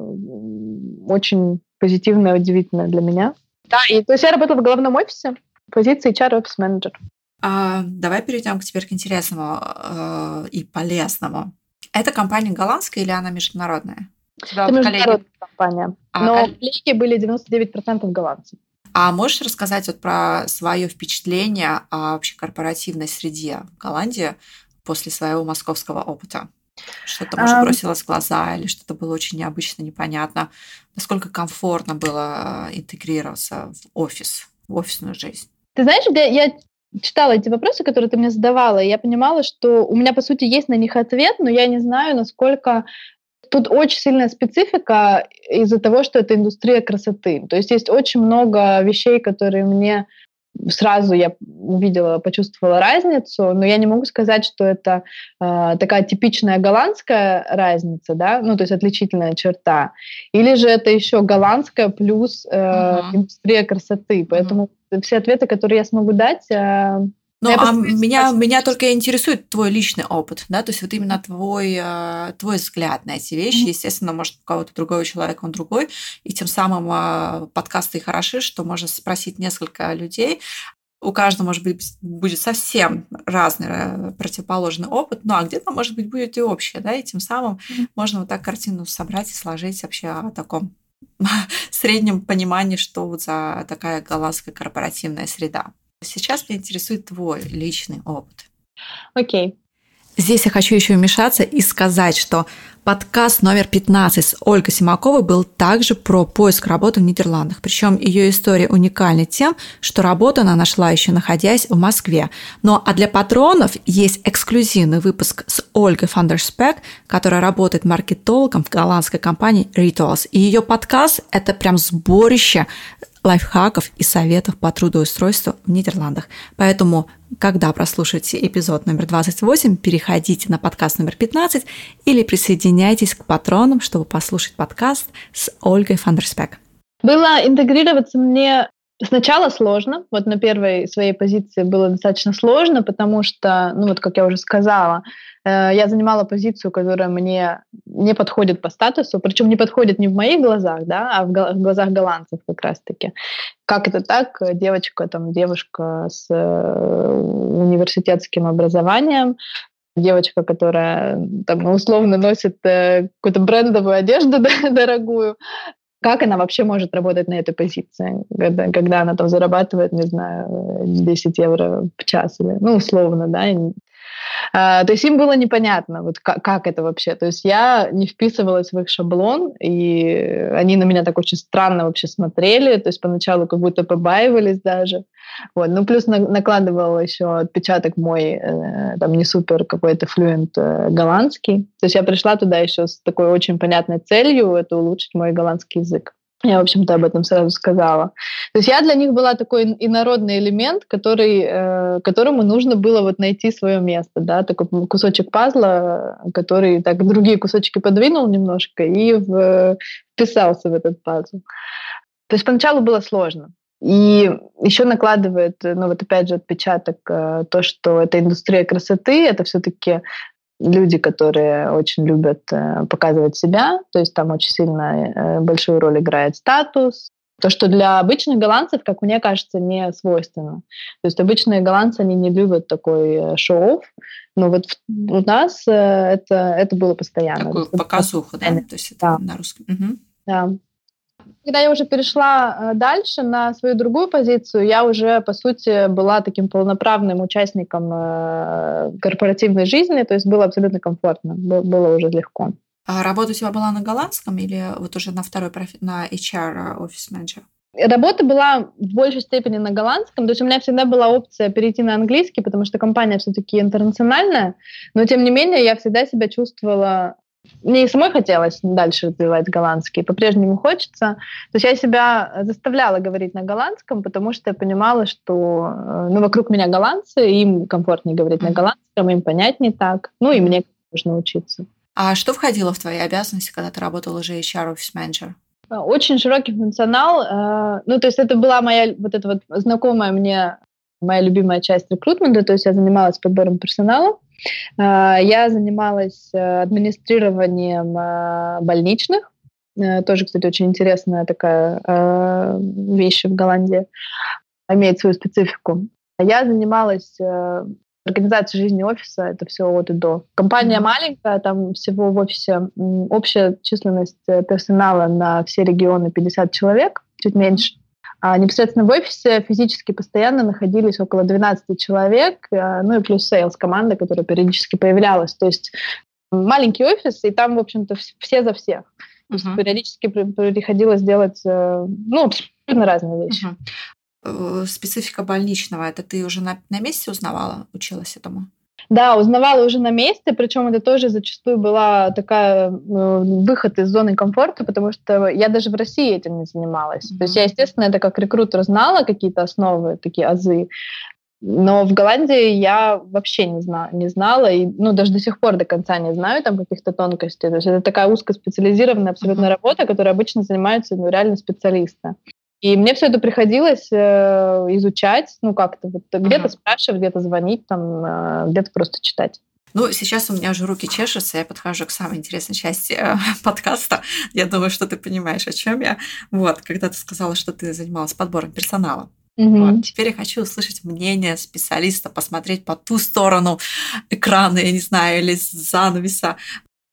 очень позитивное, удивительное для меня. Да, и то есть я работала в главном офисе, позиции HR-офис-менеджер. А, давай перейдем к теперь к интересному э, и полезному. Это компания голландская или она международная? Это международная коллеги... компания. А, Но коллеги... коллеги были 99% голландцев. А можешь рассказать вот про свое впечатление о вообще корпоративной среде в Голландии после своего московского опыта? Что-то, может, бросилось в глаза или что-то было очень необычно, непонятно. Насколько комфортно было э, интегрироваться в офис, в офисную жизнь? Ты знаешь, я читала эти вопросы, которые ты мне задавала, и я понимала, что у меня, по сути, есть на них ответ, но я не знаю, насколько тут очень сильная специфика из-за того, что это индустрия красоты. То есть есть очень много вещей, которые мне сразу я увидела, почувствовала разницу, но я не могу сказать, что это э, такая типичная голландская разница, да, ну то есть отличительная черта, или же это еще голландская плюс э, uh-huh. индустрия красоты, поэтому uh-huh. все ответы, которые я смогу дать, э, ну, а меня, меня только интересует твой личный опыт, да, то есть вот именно твой, э, твой взгляд на эти вещи. Естественно, может, у кого-то другого человека он другой, и тем самым э, подкасты и хороши, что можно спросить несколько людей, у каждого, может быть, будет совсем разный э, противоположный опыт, ну а где-то, может быть, будет и общее, да, и тем самым mm-hmm. можно вот так картину собрать и сложить вообще о таком (laughs) среднем понимании, что вот за такая голландская корпоративная среда. Сейчас меня интересует твой личный опыт. Окей. Okay. Здесь я хочу еще вмешаться и сказать, что подкаст номер 15 с Ольгой Симаковой был также про поиск работы в Нидерландах. Причем ее история уникальна тем, что работу она нашла еще находясь в Москве. Но а для патронов есть эксклюзивный выпуск с Ольгой Фандерспек, которая работает маркетологом в голландской компании Rituals. И ее подкаст – это прям сборище лайфхаков и советов по трудоустройству в Нидерландах. Поэтому, когда прослушаете эпизод номер 28, переходите на подкаст номер 15 или присоединяйтесь к патронам, чтобы послушать подкаст с Ольгой Фандерспек. Было интегрироваться мне Сначала сложно, вот на первой своей позиции было достаточно сложно, потому что, ну вот как я уже сказала, э, я занимала позицию, которая мне не подходит по статусу, причем не подходит не в моих глазах, да, а в глазах голландцев как раз-таки. Как это так? Девочка, там, девушка с э, университетским образованием, девочка, которая там условно носит э, какую-то брендовую одежду (laughs) дорогую, как она вообще может работать на этой позиции, когда, когда она там зарабатывает, не знаю, 10 евро в час, или, ну, условно, да, а, то есть им было непонятно, вот как, как это вообще. То есть я не вписывалась в их шаблон, и они на меня так очень странно вообще смотрели, то есть поначалу как будто побаивались даже. Вот. Ну, плюс на, накладывал еще отпечаток мой, э, там, не супер какой-то флюент э, голландский. То есть я пришла туда еще с такой очень понятной целью, это улучшить мой голландский язык. Я, в общем-то, об этом сразу сказала. То есть я для них была такой инородный элемент, который, э, которому нужно было вот найти свое место, да, такой кусочек пазла, который так другие кусочки подвинул немножко и в, вписался в этот пазл. То есть поначалу было сложно. И еще накладывает, ну вот опять же, отпечаток э, то, что это индустрия красоты, это все-таки люди, которые очень любят э, показывать себя, то есть там очень сильно э, большую роль играет статус, то, что для обычных голландцев, как мне кажется, не свойственно. То есть обычные голландцы, они не любят такой шоу, но вот у нас это, это было постоянно. Такую показуху, да? То есть это да. на русском. Угу. Да. Когда я уже перешла э, дальше на свою другую позицию, я уже, по сути, была таким полноправным участником э, корпоративной жизни, то есть было абсолютно комфортно, было уже легко. А работа у тебя была на голландском или вот уже на второй на HR э, офис менеджер? Работа была в большей степени на голландском, то есть у меня всегда была опция перейти на английский, потому что компания все-таки интернациональная, но тем не менее я всегда себя чувствовала мне и самой хотелось дальше развивать голландский, по-прежнему хочется. То есть я себя заставляла говорить на голландском, потому что я понимала, что э, ну, вокруг меня голландцы, им комфортнее говорить на голландском, им понять не так, ну и мне нужно учиться. А что входило в твои обязанности, когда ты работала уже HR офис менеджер? Очень широкий функционал. Э, ну, то есть это была моя вот эта вот знакомая мне моя любимая часть рекрутмента, то есть я занималась подбором персонала. А, я занималась э, администрированием а, больничных. Э, тоже, кстати, очень интересная такая э, вещь в Голландии. Имеет свою специфику. Я занималась организацией жизни офиса, это все от и до. Компания mm-hmm. маленькая, там всего в офисе общая численность персонала на все регионы 50 человек, чуть меньше. А непосредственно в офисе физически постоянно находились около 12 человек, э, ну и плюс sales команда, которая периодически появлялась. То есть маленький офис, и там, в общем-то, все за всех. То есть uh-huh. периодически приходилось делать, э, ну, абсолютно разные вещи. Uh-huh. Специфика больничного, это ты уже на, на месте узнавала, училась этому? Да, узнавала уже на месте, причем это тоже зачастую была такая э, выход из зоны комфорта, потому что я даже в России этим не занималась. Mm-hmm. То есть я, естественно, это как рекрутер знала какие-то основы, такие азы, но в Голландии я вообще не, знала, не знала, и ну, даже до сих пор до конца не знаю там каких-то тонкостей. То есть это такая узкоспециализированная абсолютно mm-hmm. работа, которой обычно занимаются ну, реально специалисты. И мне все это приходилось э, изучать, ну как-то вот где-то uh-huh. спрашивать, где-то звонить, там, э, где-то просто читать. Ну, сейчас у меня уже руки чешутся, я подхожу к самой интересной части э, (laughs) подкаста. Я думаю, что ты понимаешь, о чем я. Вот, когда ты сказала, что ты занималась подбором персонала. Mm-hmm. Вот. Теперь я хочу услышать мнение специалиста, посмотреть по ту сторону экрана, я не знаю, или занавеса.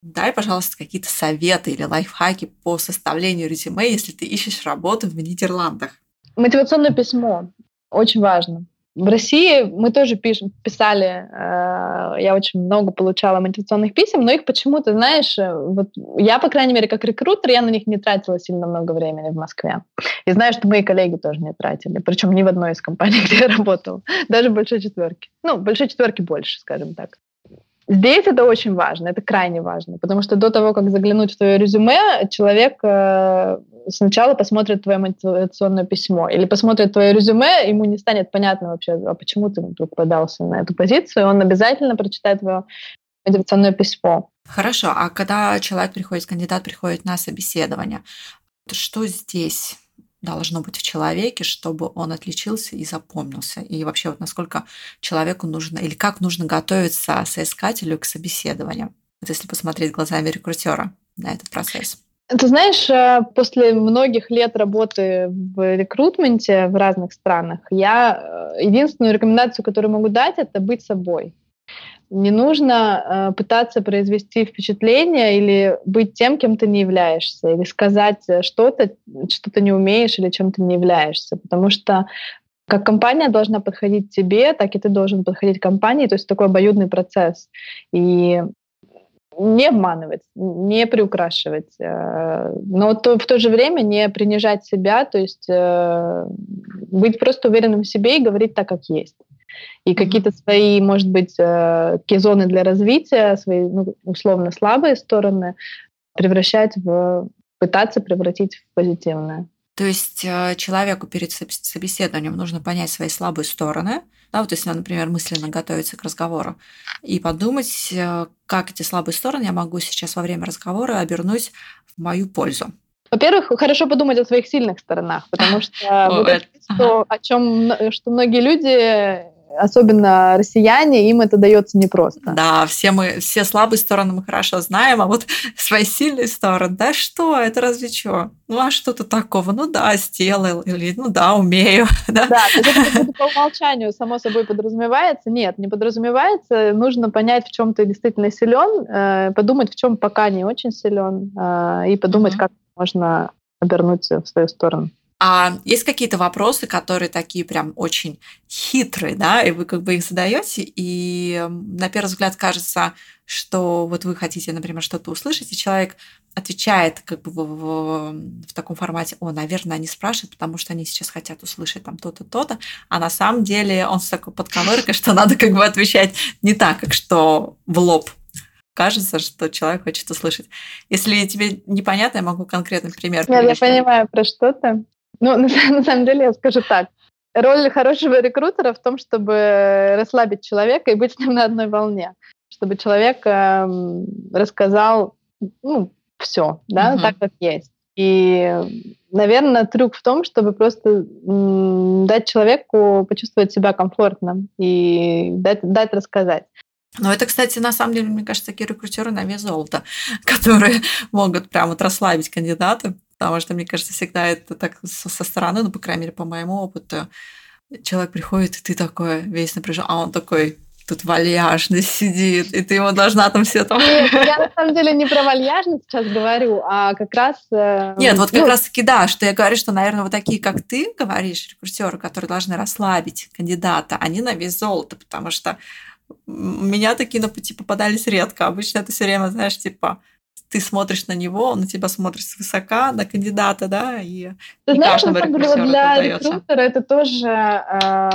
Дай, пожалуйста, какие-то советы или лайфхаки по составлению резюме, если ты ищешь работу в Нидерландах. Мотивационное письмо. Очень важно. В России мы тоже пишем, писали, э, я очень много получала мотивационных писем, но их почему-то, знаешь, э, вот я, по крайней мере, как рекрутер, я на них не тратила сильно много времени в Москве. И знаю, что мои коллеги тоже не тратили, причем ни в одной из компаний, (laughs) где я работала, даже в большой четверке. Ну, большой четверке больше, скажем так. Здесь это очень важно, это крайне важно, потому что до того, как заглянуть в твое резюме, человек э, сначала посмотрит твое мотивационное письмо или посмотрит твое резюме, ему не станет понятно вообще, а почему ты вдруг подался на эту позицию, он обязательно прочитает твое мотивационное письмо. Хорошо, а когда человек приходит, кандидат приходит на собеседование, что здесь должно быть в человеке, чтобы он отличился и запомнился? И вообще вот насколько человеку нужно или как нужно готовиться соискателю к собеседованию? Вот если посмотреть глазами рекрутера на этот процесс. Ты знаешь, э, после многих лет работы в рекрутменте в разных странах, я э, единственную рекомендацию, которую могу дать, это быть собой. Не нужно э, пытаться произвести впечатление или быть тем, кем ты не являешься, или сказать э, что-то, что ты не умеешь или чем ты не являешься, потому что как компания должна подходить тебе, так и ты должен подходить компании, то есть такой обоюдный процесс. И не обманывать, не приукрашивать, э, но то, в то же время не принижать себя, то есть э, быть просто уверенным в себе и говорить так, как есть и какие-то свои, может быть, э, такие зоны для развития, свои ну, условно слабые стороны превращать в пытаться превратить в позитивное. То есть э, человеку перед собеседованием нужно понять свои слабые стороны, да, вот если например, мысленно готовится к разговору, и подумать, э, как эти слабые стороны я могу сейчас во время разговора обернуть в мою пользу. Во-первых, хорошо подумать о своих сильных сторонах, потому (laughs) что вот это, что, о чем что многие люди особенно россияне, им это дается непросто. Да, все мы, все слабые стороны мы хорошо знаем, а вот (laughs) свои сильные стороны, да что, это разве что? Ну а что-то такого? Ну да, сделал, или ну да, умею. (laughs) Да, да это по умолчанию само собой подразумевается. Нет, не подразумевается. Нужно понять, в чем ты действительно силен, э, подумать, в чем пока не очень силен, э, и подумать, mm-hmm. как можно обернуть в свою сторону. А есть какие-то вопросы, которые такие прям очень хитрые, да, и вы как бы их задаете, и на первый взгляд кажется, что вот вы хотите, например, что-то услышать, и человек отвечает как бы в, в, в таком формате, о, наверное, они спрашивают, потому что они сейчас хотят услышать там то-то, то-то, а на самом деле он с такой подковыркой, что надо как бы отвечать не так, как что в лоб, кажется, что человек хочет услышать. Если тебе непонятно, я могу конкретный пример Нет, я понимаю, про что ты. Ну, (laughs) на, на самом деле, я скажу так. Роль хорошего рекрутера в том, чтобы расслабить человека и быть с ним на одной волне. Чтобы человек э, рассказал ну, все, да, угу. так, как есть. И, наверное, трюк в том, чтобы просто дать человеку почувствовать себя комфортно и дать, дать рассказать. Но это, кстати, на самом деле, мне кажется, такие рекрутеры на вес золота, (laughs) которые могут прямо вот расслабить кандидата, потому что, мне кажется, всегда это так со стороны, ну, по крайней мере, по моему опыту, человек приходит, и ты такой весь напряжен, а он такой, тут вальяжность сидит, и ты ему должна там все там... Нет, я на самом деле не про вальяжность сейчас говорю, а как раз... Э, Нет, вот как ну... раз таки да, что я говорю, что, наверное, вот такие, как ты говоришь, рекрутеры, которые должны расслабить кандидата, они на вес золота, потому что у меня такие на пути попадались редко. Обычно это все время, знаешь, типа ты смотришь на него, он на тебя смотрит свысока, на кандидата, да, и Ты знаешь, на самом деле, для рекрутера это тоже, э,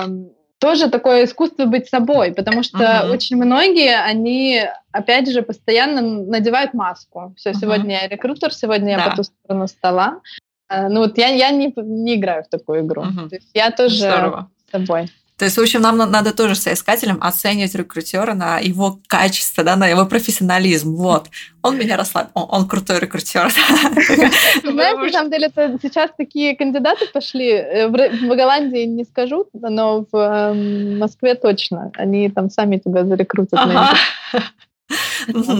тоже такое искусство быть собой, потому что uh-huh. очень многие, они, опять же, постоянно надевают маску. Все, uh-huh. сегодня я рекрутер, сегодня да. я по ту сторону стола. Э, ну вот я, я не, не играю в такую игру. Uh-huh. То есть я тоже Здорово. собой. То есть, в общем, нам надо тоже соискателям оценивать рекрутера на его качество, да, на его профессионализм. Вот. Он меня расслабил. Он, он крутой рекрутер. (laughs) Знаешь, на самом деле, сейчас такие кандидаты пошли. Э, в Голландии не скажу, но в эм, Москве точно. Они там сами тебя зарекрутят.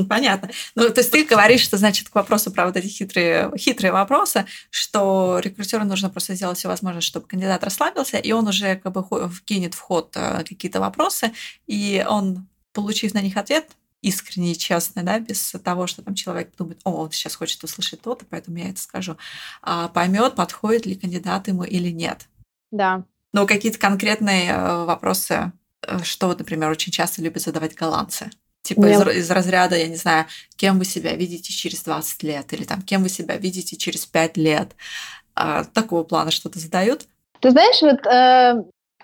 Понятно. Ну, то есть ты говоришь, что, значит, к вопросу про вот эти хитрые, хитрые вопросы, что рекрутеру нужно просто сделать все возможное, чтобы кандидат расслабился, и он уже как бы вкинет в ход э, какие-то вопросы, и он, получив на них ответ, искренний, честный, да, без того, что там человек думает, о, он сейчас хочет услышать то-то, поэтому я это скажу, а поймет, подходит ли кандидат ему или нет. Да. Но какие-то конкретные э, вопросы, э, что например, очень часто любят задавать голландцы. Типа из, из разряда, я не знаю, кем вы себя видите через 20 лет, или там, кем вы себя видите через 5 лет. А, такого плана что-то задают? Ты знаешь, вот э,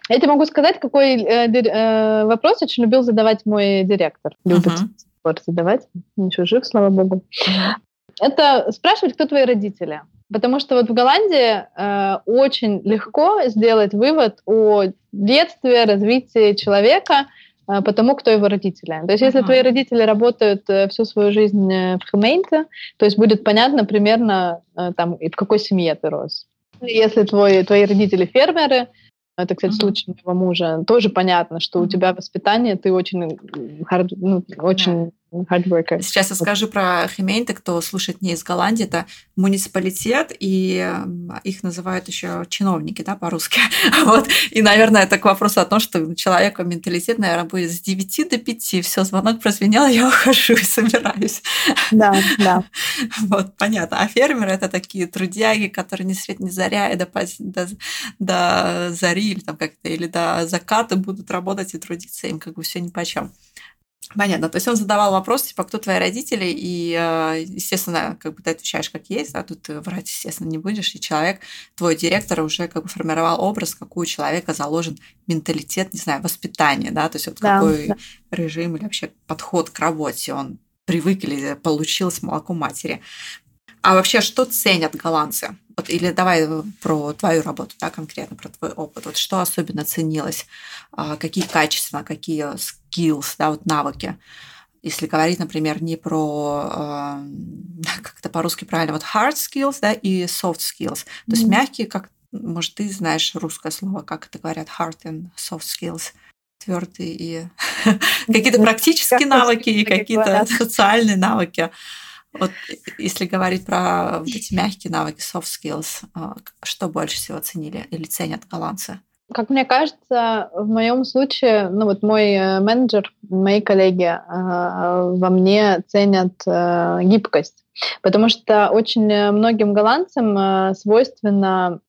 я тебе могу сказать, какой э, э, вопрос очень любил задавать мой директор. Любит uh-huh. задавать. Еще жив, слава богу. Uh-huh. Это спрашивать, кто твои родители. Потому что вот в Голландии э, очень легко сделать вывод о детстве, развитии человека – потому кто его родители. То есть, если uh-huh. твои родители работают э, всю свою жизнь э, в Хемейнте, то есть будет понятно примерно, э, там, и в какой семье ты рос. Если твой, твои родители фермеры, это, кстати, случай моего мужа, тоже понятно, что у тебя воспитание, ты очень, ну, очень hard worker. Сейчас я скажу про Хемейнте, кто слушает не из Голландии, это муниципалитет, и их называют еще чиновники, да, по-русски. (laughs) вот. И, наверное, это к вопросу о том, что человека менталитет, наверное, будет с 9 до 5. Все, звонок прозвенел, я (laughs) ухожу и собираюсь. Да, да. (laughs) вот, понятно. А фермеры это такие трудяги, которые ни свет ни заря, и до, до, до зари или там как-то, или до заката будут работать и трудиться, им как бы все ни по чем. Понятно. То есть он задавал вопрос, типа, кто твои родители, и, э, естественно, как бы ты отвечаешь как есть, а тут ты врать, естественно, не будешь, и человек, твой директор уже как бы формировал образ, какой у человека заложен менталитет, не знаю, воспитание, да, то есть вот да, какой да. режим или вообще подход к работе он привык или получил с молоком матери. А вообще, что ценят голландцы? Вот, или давай э, про твою работу, да, конкретно про твой опыт. Вот что особенно ценилось? А, какие качества, какие skills, да, вот навыки? Если говорить, например, не про, (laughs) э, как это по-русски правильно, вот hard skills, да, и soft skills. То есть mm-hmm. мягкие, как, может, ты знаешь русское слово, как это говорят, hard and soft skills. твердые и (laughs) какие-то практические навыки и какие-то (laughs) социальные навыки. Вот если говорить про вот эти мягкие навыки, soft skills, а, что больше всего ценили или ценят голландцы? Как мне кажется, в моем случае, ну вот мой э, менеджер, мои коллеги э, во мне ценят э, гибкость, потому что очень многим голландцам свойственно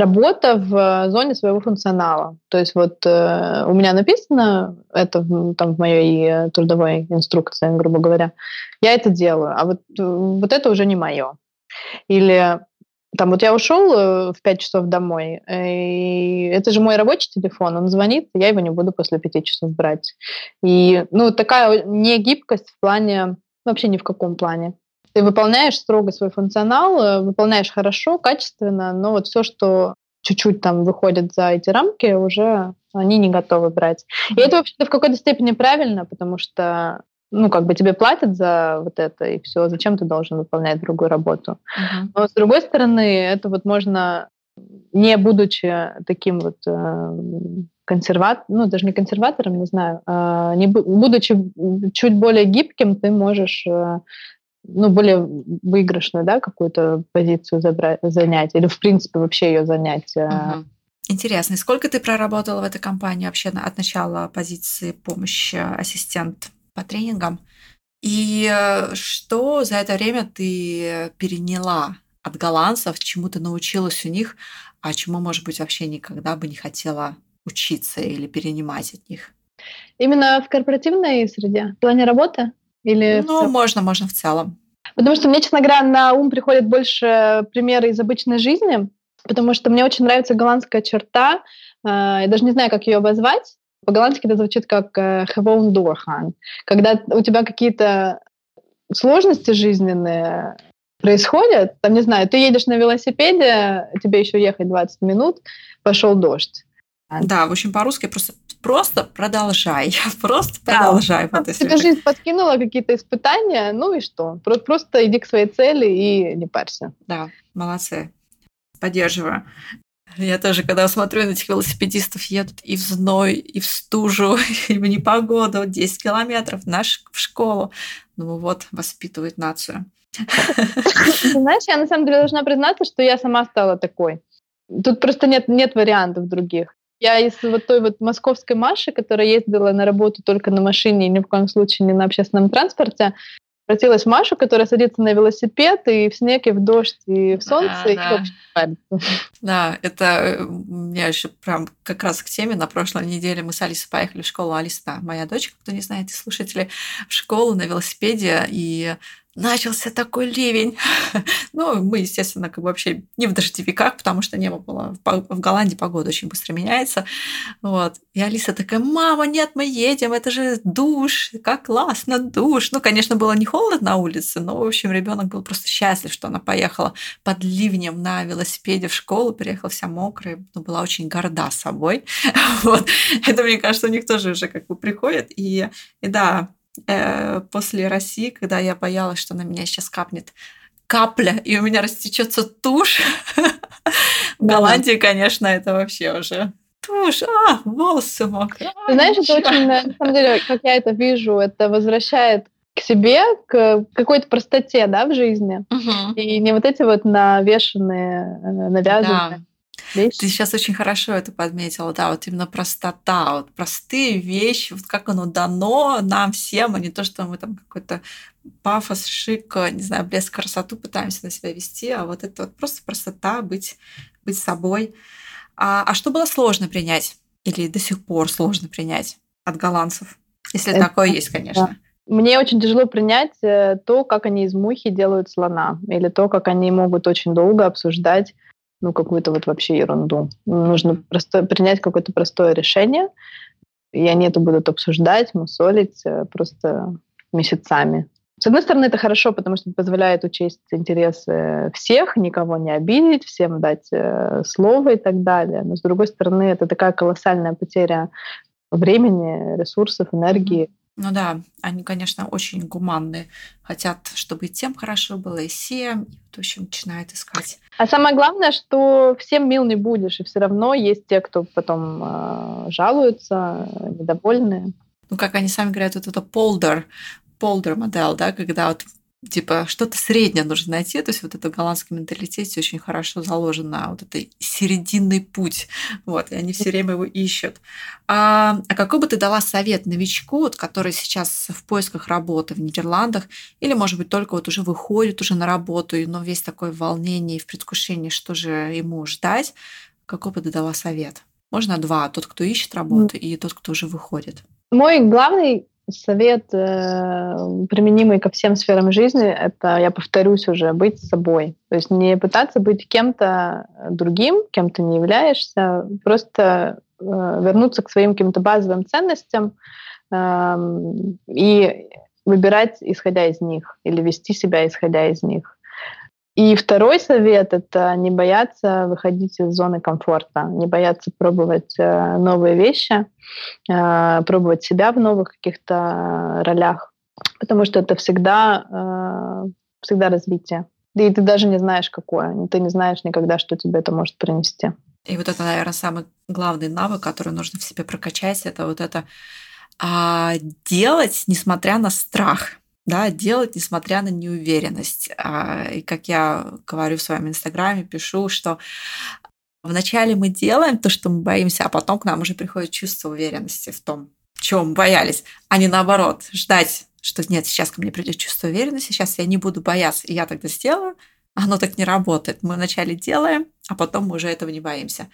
работа в зоне своего функционала. То есть вот э, у меня написано это в, там в моей э, трудовой инструкции, грубо говоря, я это делаю, а вот, вот это уже не мое. Или там вот я ушел э, в 5 часов домой, и это же мой рабочий телефон, он звонит, я его не буду после 5 часов брать. И ну, такая негибкость в плане, вообще ни в каком плане. Ты выполняешь строго свой функционал, э, выполняешь хорошо, качественно, но вот все, что чуть-чуть там выходит за эти рамки, уже они не готовы брать. И это вообще-то в какой-то степени правильно, потому что ну, как бы тебе платят за вот это, и все, зачем ты должен выполнять другую работу? Uh-huh. Но с другой стороны, это вот можно, не будучи таким вот э, консерватором, ну, даже не консерватором, не знаю, э, не будучи чуть более гибким, ты можешь э, ну, более выигрышную, да, какую-то позицию забрать, занять, или, в принципе, вообще ее занять. Uh-huh. Интересно, и сколько ты проработала в этой компании вообще от начала позиции помощи ассистент по тренингам. И э, что за это время ты переняла от голландцев, чему ты научилась у них, а чему, может быть, вообще никогда бы не хотела учиться или перенимать от них? Именно в корпоративной среде, в плане работы? Или ну, можно, можно в целом. Потому что мне, честно говоря, на ум приходят больше примеры из обычной жизни, потому что мне очень нравится голландская черта, э, я даже не знаю, как ее обозвать, по-голландски это звучит как «gewoon doorgaan». Когда у тебя какие-то сложности жизненные происходят, там, не знаю, ты едешь на велосипеде, тебе еще ехать 20 минут, пошел дождь. Да, в общем, по-русски просто, просто продолжай, (laughs) просто да, продолжай. Вот, тебе жизнь подкинула какие-то испытания, ну и что? Просто иди к своей цели и не парься. Да, молодцы. Поддерживаю. Я тоже, когда смотрю на этих велосипедистов, едут и в зной, и в стужу, (laughs) и в непогоду, 10 километров наш в школу. Ну вот, воспитывает нацию. (laughs) Знаешь, я на самом деле должна признаться, что я сама стала такой. Тут просто нет, нет вариантов других. Я из вот той вот московской Маши, которая ездила на работу только на машине и ни в коем случае не на общественном транспорте, превратилась в Машу, которая садится на велосипед и в снег, и в дождь, и в солнце, да, и да. вообще Да, это э, у меня еще прям как раз к теме. На прошлой неделе мы с Алисой поехали в школу. Алиса, моя дочка, кто не знает, слушатели, в школу на велосипеде, и начался такой ливень. (laughs) ну, мы, естественно, как бы вообще не в дождевиках, потому что небо было в Голландии, погода очень быстро меняется. Вот. И Алиса такая, мама, нет, мы едем, это же душ, как классно, душ. Ну, конечно, было не холодно на улице, но, в общем, ребенок был просто счастлив, что она поехала под ливнем на велосипеде в школу, приехала вся мокрая, ну, была очень горда собой. (laughs) вот. Это, мне кажется, у них тоже уже как бы приходит. И, и да, э, после России, когда я боялась, что на меня сейчас капнет капля, и у меня растечется тушь. В Голландии, конечно, это вообще уже тушь, а, волосы мокрые. Ты знаешь, это очень, на самом деле, как я это вижу, это возвращает к себе, к какой-то простоте, да, в жизни. Угу. И не вот эти вот навешенные, э, навязанные. Да. Вещи. Ты сейчас очень хорошо это подметила, да, вот именно простота, вот простые вещи, вот как оно дано нам всем, а не то, что мы там какой-то пафос, шик, не знаю, блеск, красоту пытаемся на себя вести, а вот это вот просто простота, быть, быть собой. А, а что было сложно принять или до сих пор сложно принять от голландцев? Если это, такое есть, конечно. Мне очень тяжело принять э, то, как они из мухи делают слона, или то, как они могут очень долго обсуждать ну, какую-то вот вообще ерунду. Нужно просто принять какое-то простое решение, и они это будут обсуждать, мусолить э, просто месяцами. С одной стороны, это хорошо, потому что позволяет учесть интересы всех, никого не обидеть, всем дать э, слово и так далее. Но с другой стороны, это такая колоссальная потеря времени, ресурсов, энергии. Ну да, они, конечно, очень гуманные. Хотят, чтобы и тем хорошо было, и всем. И в общем, начинают искать. А самое главное, что всем мил не будешь, и все равно есть те, кто потом э, жалуются, недовольны. Ну, как они сами говорят, вот это полдер, полдер модель, да, когда вот типа что-то среднее нужно найти. То есть вот это в голландском менталитете очень хорошо заложено, вот это серединный путь. Вот, и они все время его ищут. А, а какой бы ты дала совет новичку, вот, который сейчас в поисках работы в Нидерландах, или, может быть, только вот уже выходит уже на работу, но весь такое волнение и в предвкушении, что же ему ждать, какой бы ты дала совет? Можно два, тот, кто ищет работу, и тот, кто уже выходит. Мой главный совет, э, применимый ко всем сферам жизни, это, я повторюсь уже, быть собой. То есть не пытаться быть кем-то другим, кем ты не являешься, просто э, вернуться к своим каким-то базовым ценностям э, и выбирать, исходя из них, или вести себя, исходя из них. И второй совет — это не бояться выходить из зоны комфорта, не бояться пробовать э, новые вещи, э, пробовать себя в новых каких-то ролях, потому что это всегда, э, всегда развитие. И ты даже не знаешь, какое. Ты не знаешь никогда, что тебе это может принести. И вот это, наверное, самый главный навык, который нужно в себе прокачать, это вот это а, делать, несмотря на страх да, делать, несмотря на неуверенность. А, и как я говорю в своем инстаграме, пишу, что вначале мы делаем то, что мы боимся, а потом к нам уже приходит чувство уверенности в том, чего мы боялись, а не наоборот, ждать, что нет, сейчас ко мне придет чувство уверенности, сейчас я не буду бояться, и я тогда сделаю, оно так не работает. Мы вначале делаем, а потом мы уже этого не боимся.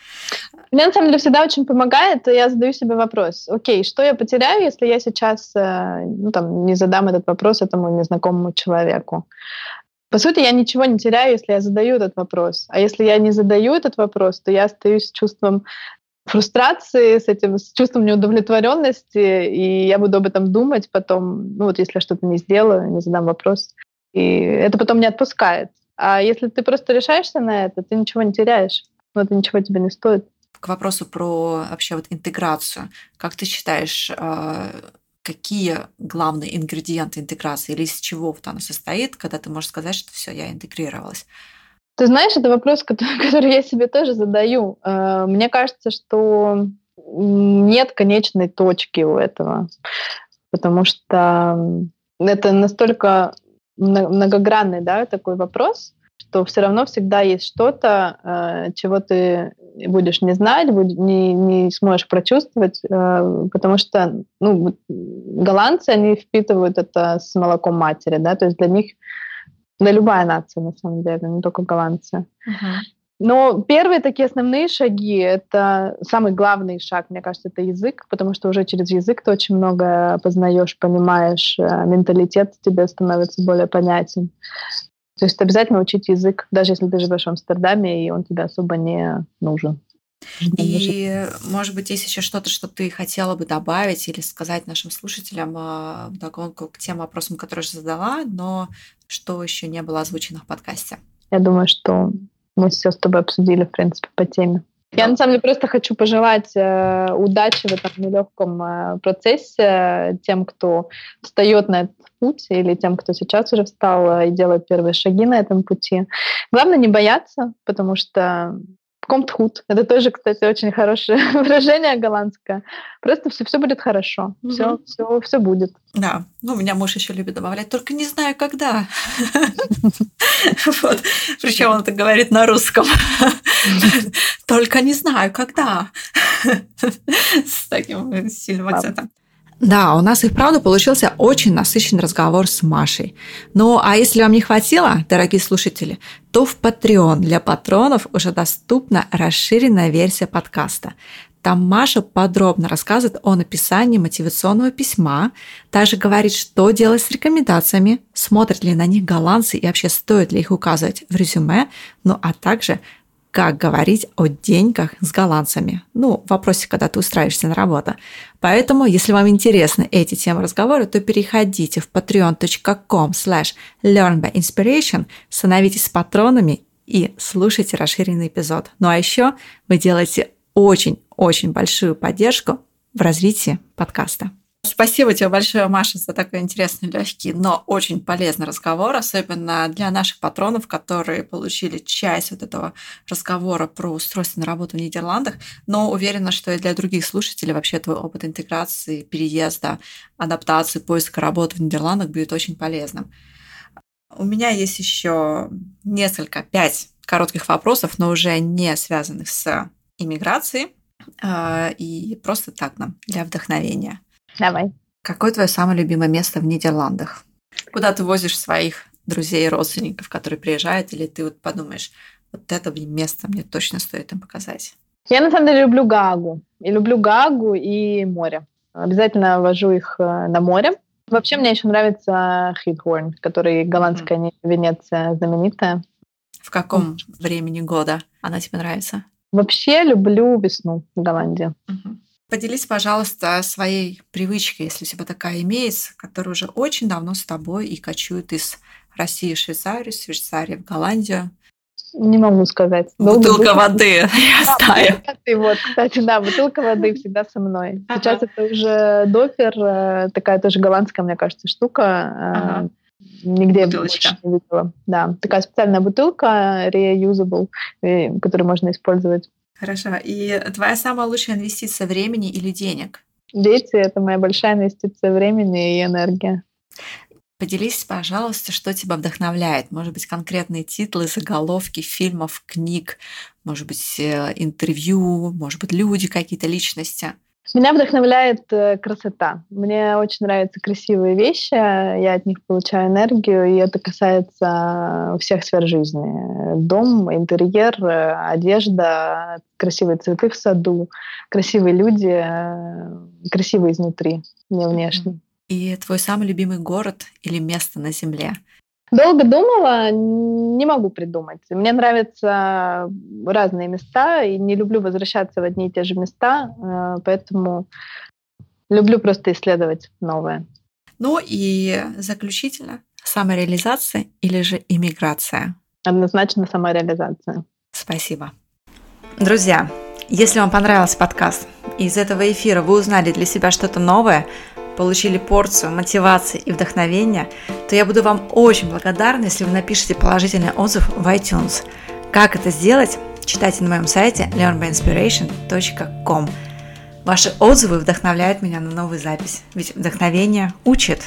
Мне на самом деле всегда очень помогает, я задаю себе вопрос, окей, что я потеряю, если я сейчас э, ну, там, не задам этот вопрос этому незнакомому человеку? По сути, я ничего не теряю, если я задаю этот вопрос. А если я не задаю этот вопрос, то я остаюсь с чувством фрустрации, с этим с чувством неудовлетворенности, и я буду об этом думать потом, ну вот если я что-то не сделаю, не задам вопрос. И это потом не отпускает. А если ты просто решаешься на это, ты ничего не теряешь. Но это ничего тебе не стоит. К вопросу про вообще вот интеграцию. Как ты считаешь, а, какие главные ингредиенты интеграции или из чего вот она состоит, когда ты можешь сказать, что все, я интегрировалась? Ты знаешь, это вопрос, который, (laughs) который я себе тоже задаю. А, мне кажется, что нет конечной точки у этого, потому что это настолько многогранный да, такой вопрос, что все равно всегда есть что-то, э, чего ты будешь не знать, не, не сможешь прочувствовать, э, потому что ну, голландцы, они впитывают это с молоком матери, да, то есть для них, да любая нация, на самом деле, не только голландцы. Uh-huh. Но первые такие основные шаги, это самый главный шаг, мне кажется, это язык, потому что уже через язык ты очень много познаешь, понимаешь, э, менталитет тебе становится более понятен. То есть обязательно учить язык, даже если ты живешь в Амстердаме, и он тебе особо не нужен. И, может быть, есть еще что-то, что ты хотела бы добавить или сказать нашим слушателям э, вдогонку к тем вопросам, которые я задала, но что еще не было озвучено в подкасте? Я думаю, что мы все с тобой обсудили, в принципе, по теме. Я на самом деле просто хочу пожелать э, удачи в этом нелегком э, процессе тем, кто встает на этот путь, или тем, кто сейчас уже встал э, и делает первые шаги на этом пути. Главное не бояться, потому что комт худ. Это тоже, кстати, очень хорошее (laughs) выражение голландское. Просто все, все будет хорошо. Все, угу. все, все будет. Да. Ну, у меня муж еще любит добавлять, только не знаю, когда. (laughs) Вот. Причем он это говорит на русском. (laughs) Только не знаю, когда. С таким сильным акцентом. Да, у нас и вправду получился очень насыщенный разговор с Машей. Ну, а если вам не хватило, дорогие слушатели, то в Patreon для патронов уже доступна расширенная версия подкаста. Там Маша подробно рассказывает о написании мотивационного письма, также говорит, что делать с рекомендациями, смотрят ли на них голландцы и вообще стоит ли их указывать в резюме, ну а также как говорить о деньгах с голландцами. Ну, в вопросе, когда ты устраиваешься на работу. Поэтому, если вам интересны эти темы разговора, то переходите в patreon.com slash learnbyinspiration, становитесь патронами и слушайте расширенный эпизод. Ну а еще вы делаете очень-очень большую поддержку в развитии подкаста. Спасибо тебе большое, Маша, за такой интересный, легкий, но очень полезный разговор, особенно для наших патронов, которые получили часть вот этого разговора про устройство на работу в Нидерландах, но уверена, что и для других слушателей вообще твой опыт интеграции, переезда, адаптации, поиска работы в Нидерландах будет очень полезным. У меня есть еще несколько, пять коротких вопросов, но уже не связанных с иммиграцией, а, и просто так нам, для вдохновения. Давай. Какое твое самое любимое место в Нидерландах? Куда ты возишь своих друзей и родственников, которые приезжают, или ты вот подумаешь, вот это место мне точно стоит им показать? Я на самом деле люблю Гагу. И люблю Гагу и море. Обязательно вожу их э, на море. Вообще мне еще нравится Хитхорн, который голландская mm-hmm. Венеция знаменитая. В каком mm-hmm. времени года она тебе нравится? Вообще люблю весну в Голландии. Mm-hmm. Поделись, пожалуйста, своей привычкой, если у тебя такая имеется, которая уже очень давно с тобой и кочует из России в Швейцарию, с Швейцарии в Голландию. Не могу сказать. Бутылка воды, я (laughs) знаю. Вот, кстати, да, бутылка воды всегда со мной. Сейчас это уже дофер, э, такая тоже голландская, мне кажется, штука. Э, нигде больше не видела. Да, такая специальная бутылка, reusable, э, которую можно использовать Хорошо. И твоя самая лучшая инвестиция времени или денег? Дети — это моя большая инвестиция времени и энергия. Поделись, пожалуйста, что тебя вдохновляет. Может быть, конкретные титлы, заголовки фильмов, книг, может быть, э, интервью, может быть, люди, какие-то личности. Меня вдохновляет э, красота. Мне очень нравятся красивые вещи, я от них получаю энергию, и это касается всех сфер жизни. Дом, интерьер, э, одежда, красивые цветы в саду, красивые люди, э, красивые изнутри, не внешне. И твой самый любимый город или место на Земле? Долго думала, не могу придумать. Мне нравятся разные места, и не люблю возвращаться в одни и те же места, э, поэтому люблю просто исследовать новое. Ну и заключительно, самореализация или же иммиграция? Однозначно самореализация. Спасибо. Друзья, если вам понравился подкаст, и из этого эфира вы узнали для себя что-то новое, получили порцию мотивации и вдохновения, то я буду вам очень благодарна, если вы напишите положительный отзыв в iTunes. Как это сделать, читайте на моем сайте learnbyinspiration.com. Ваши отзывы вдохновляют меня на новую запись, ведь вдохновение учит.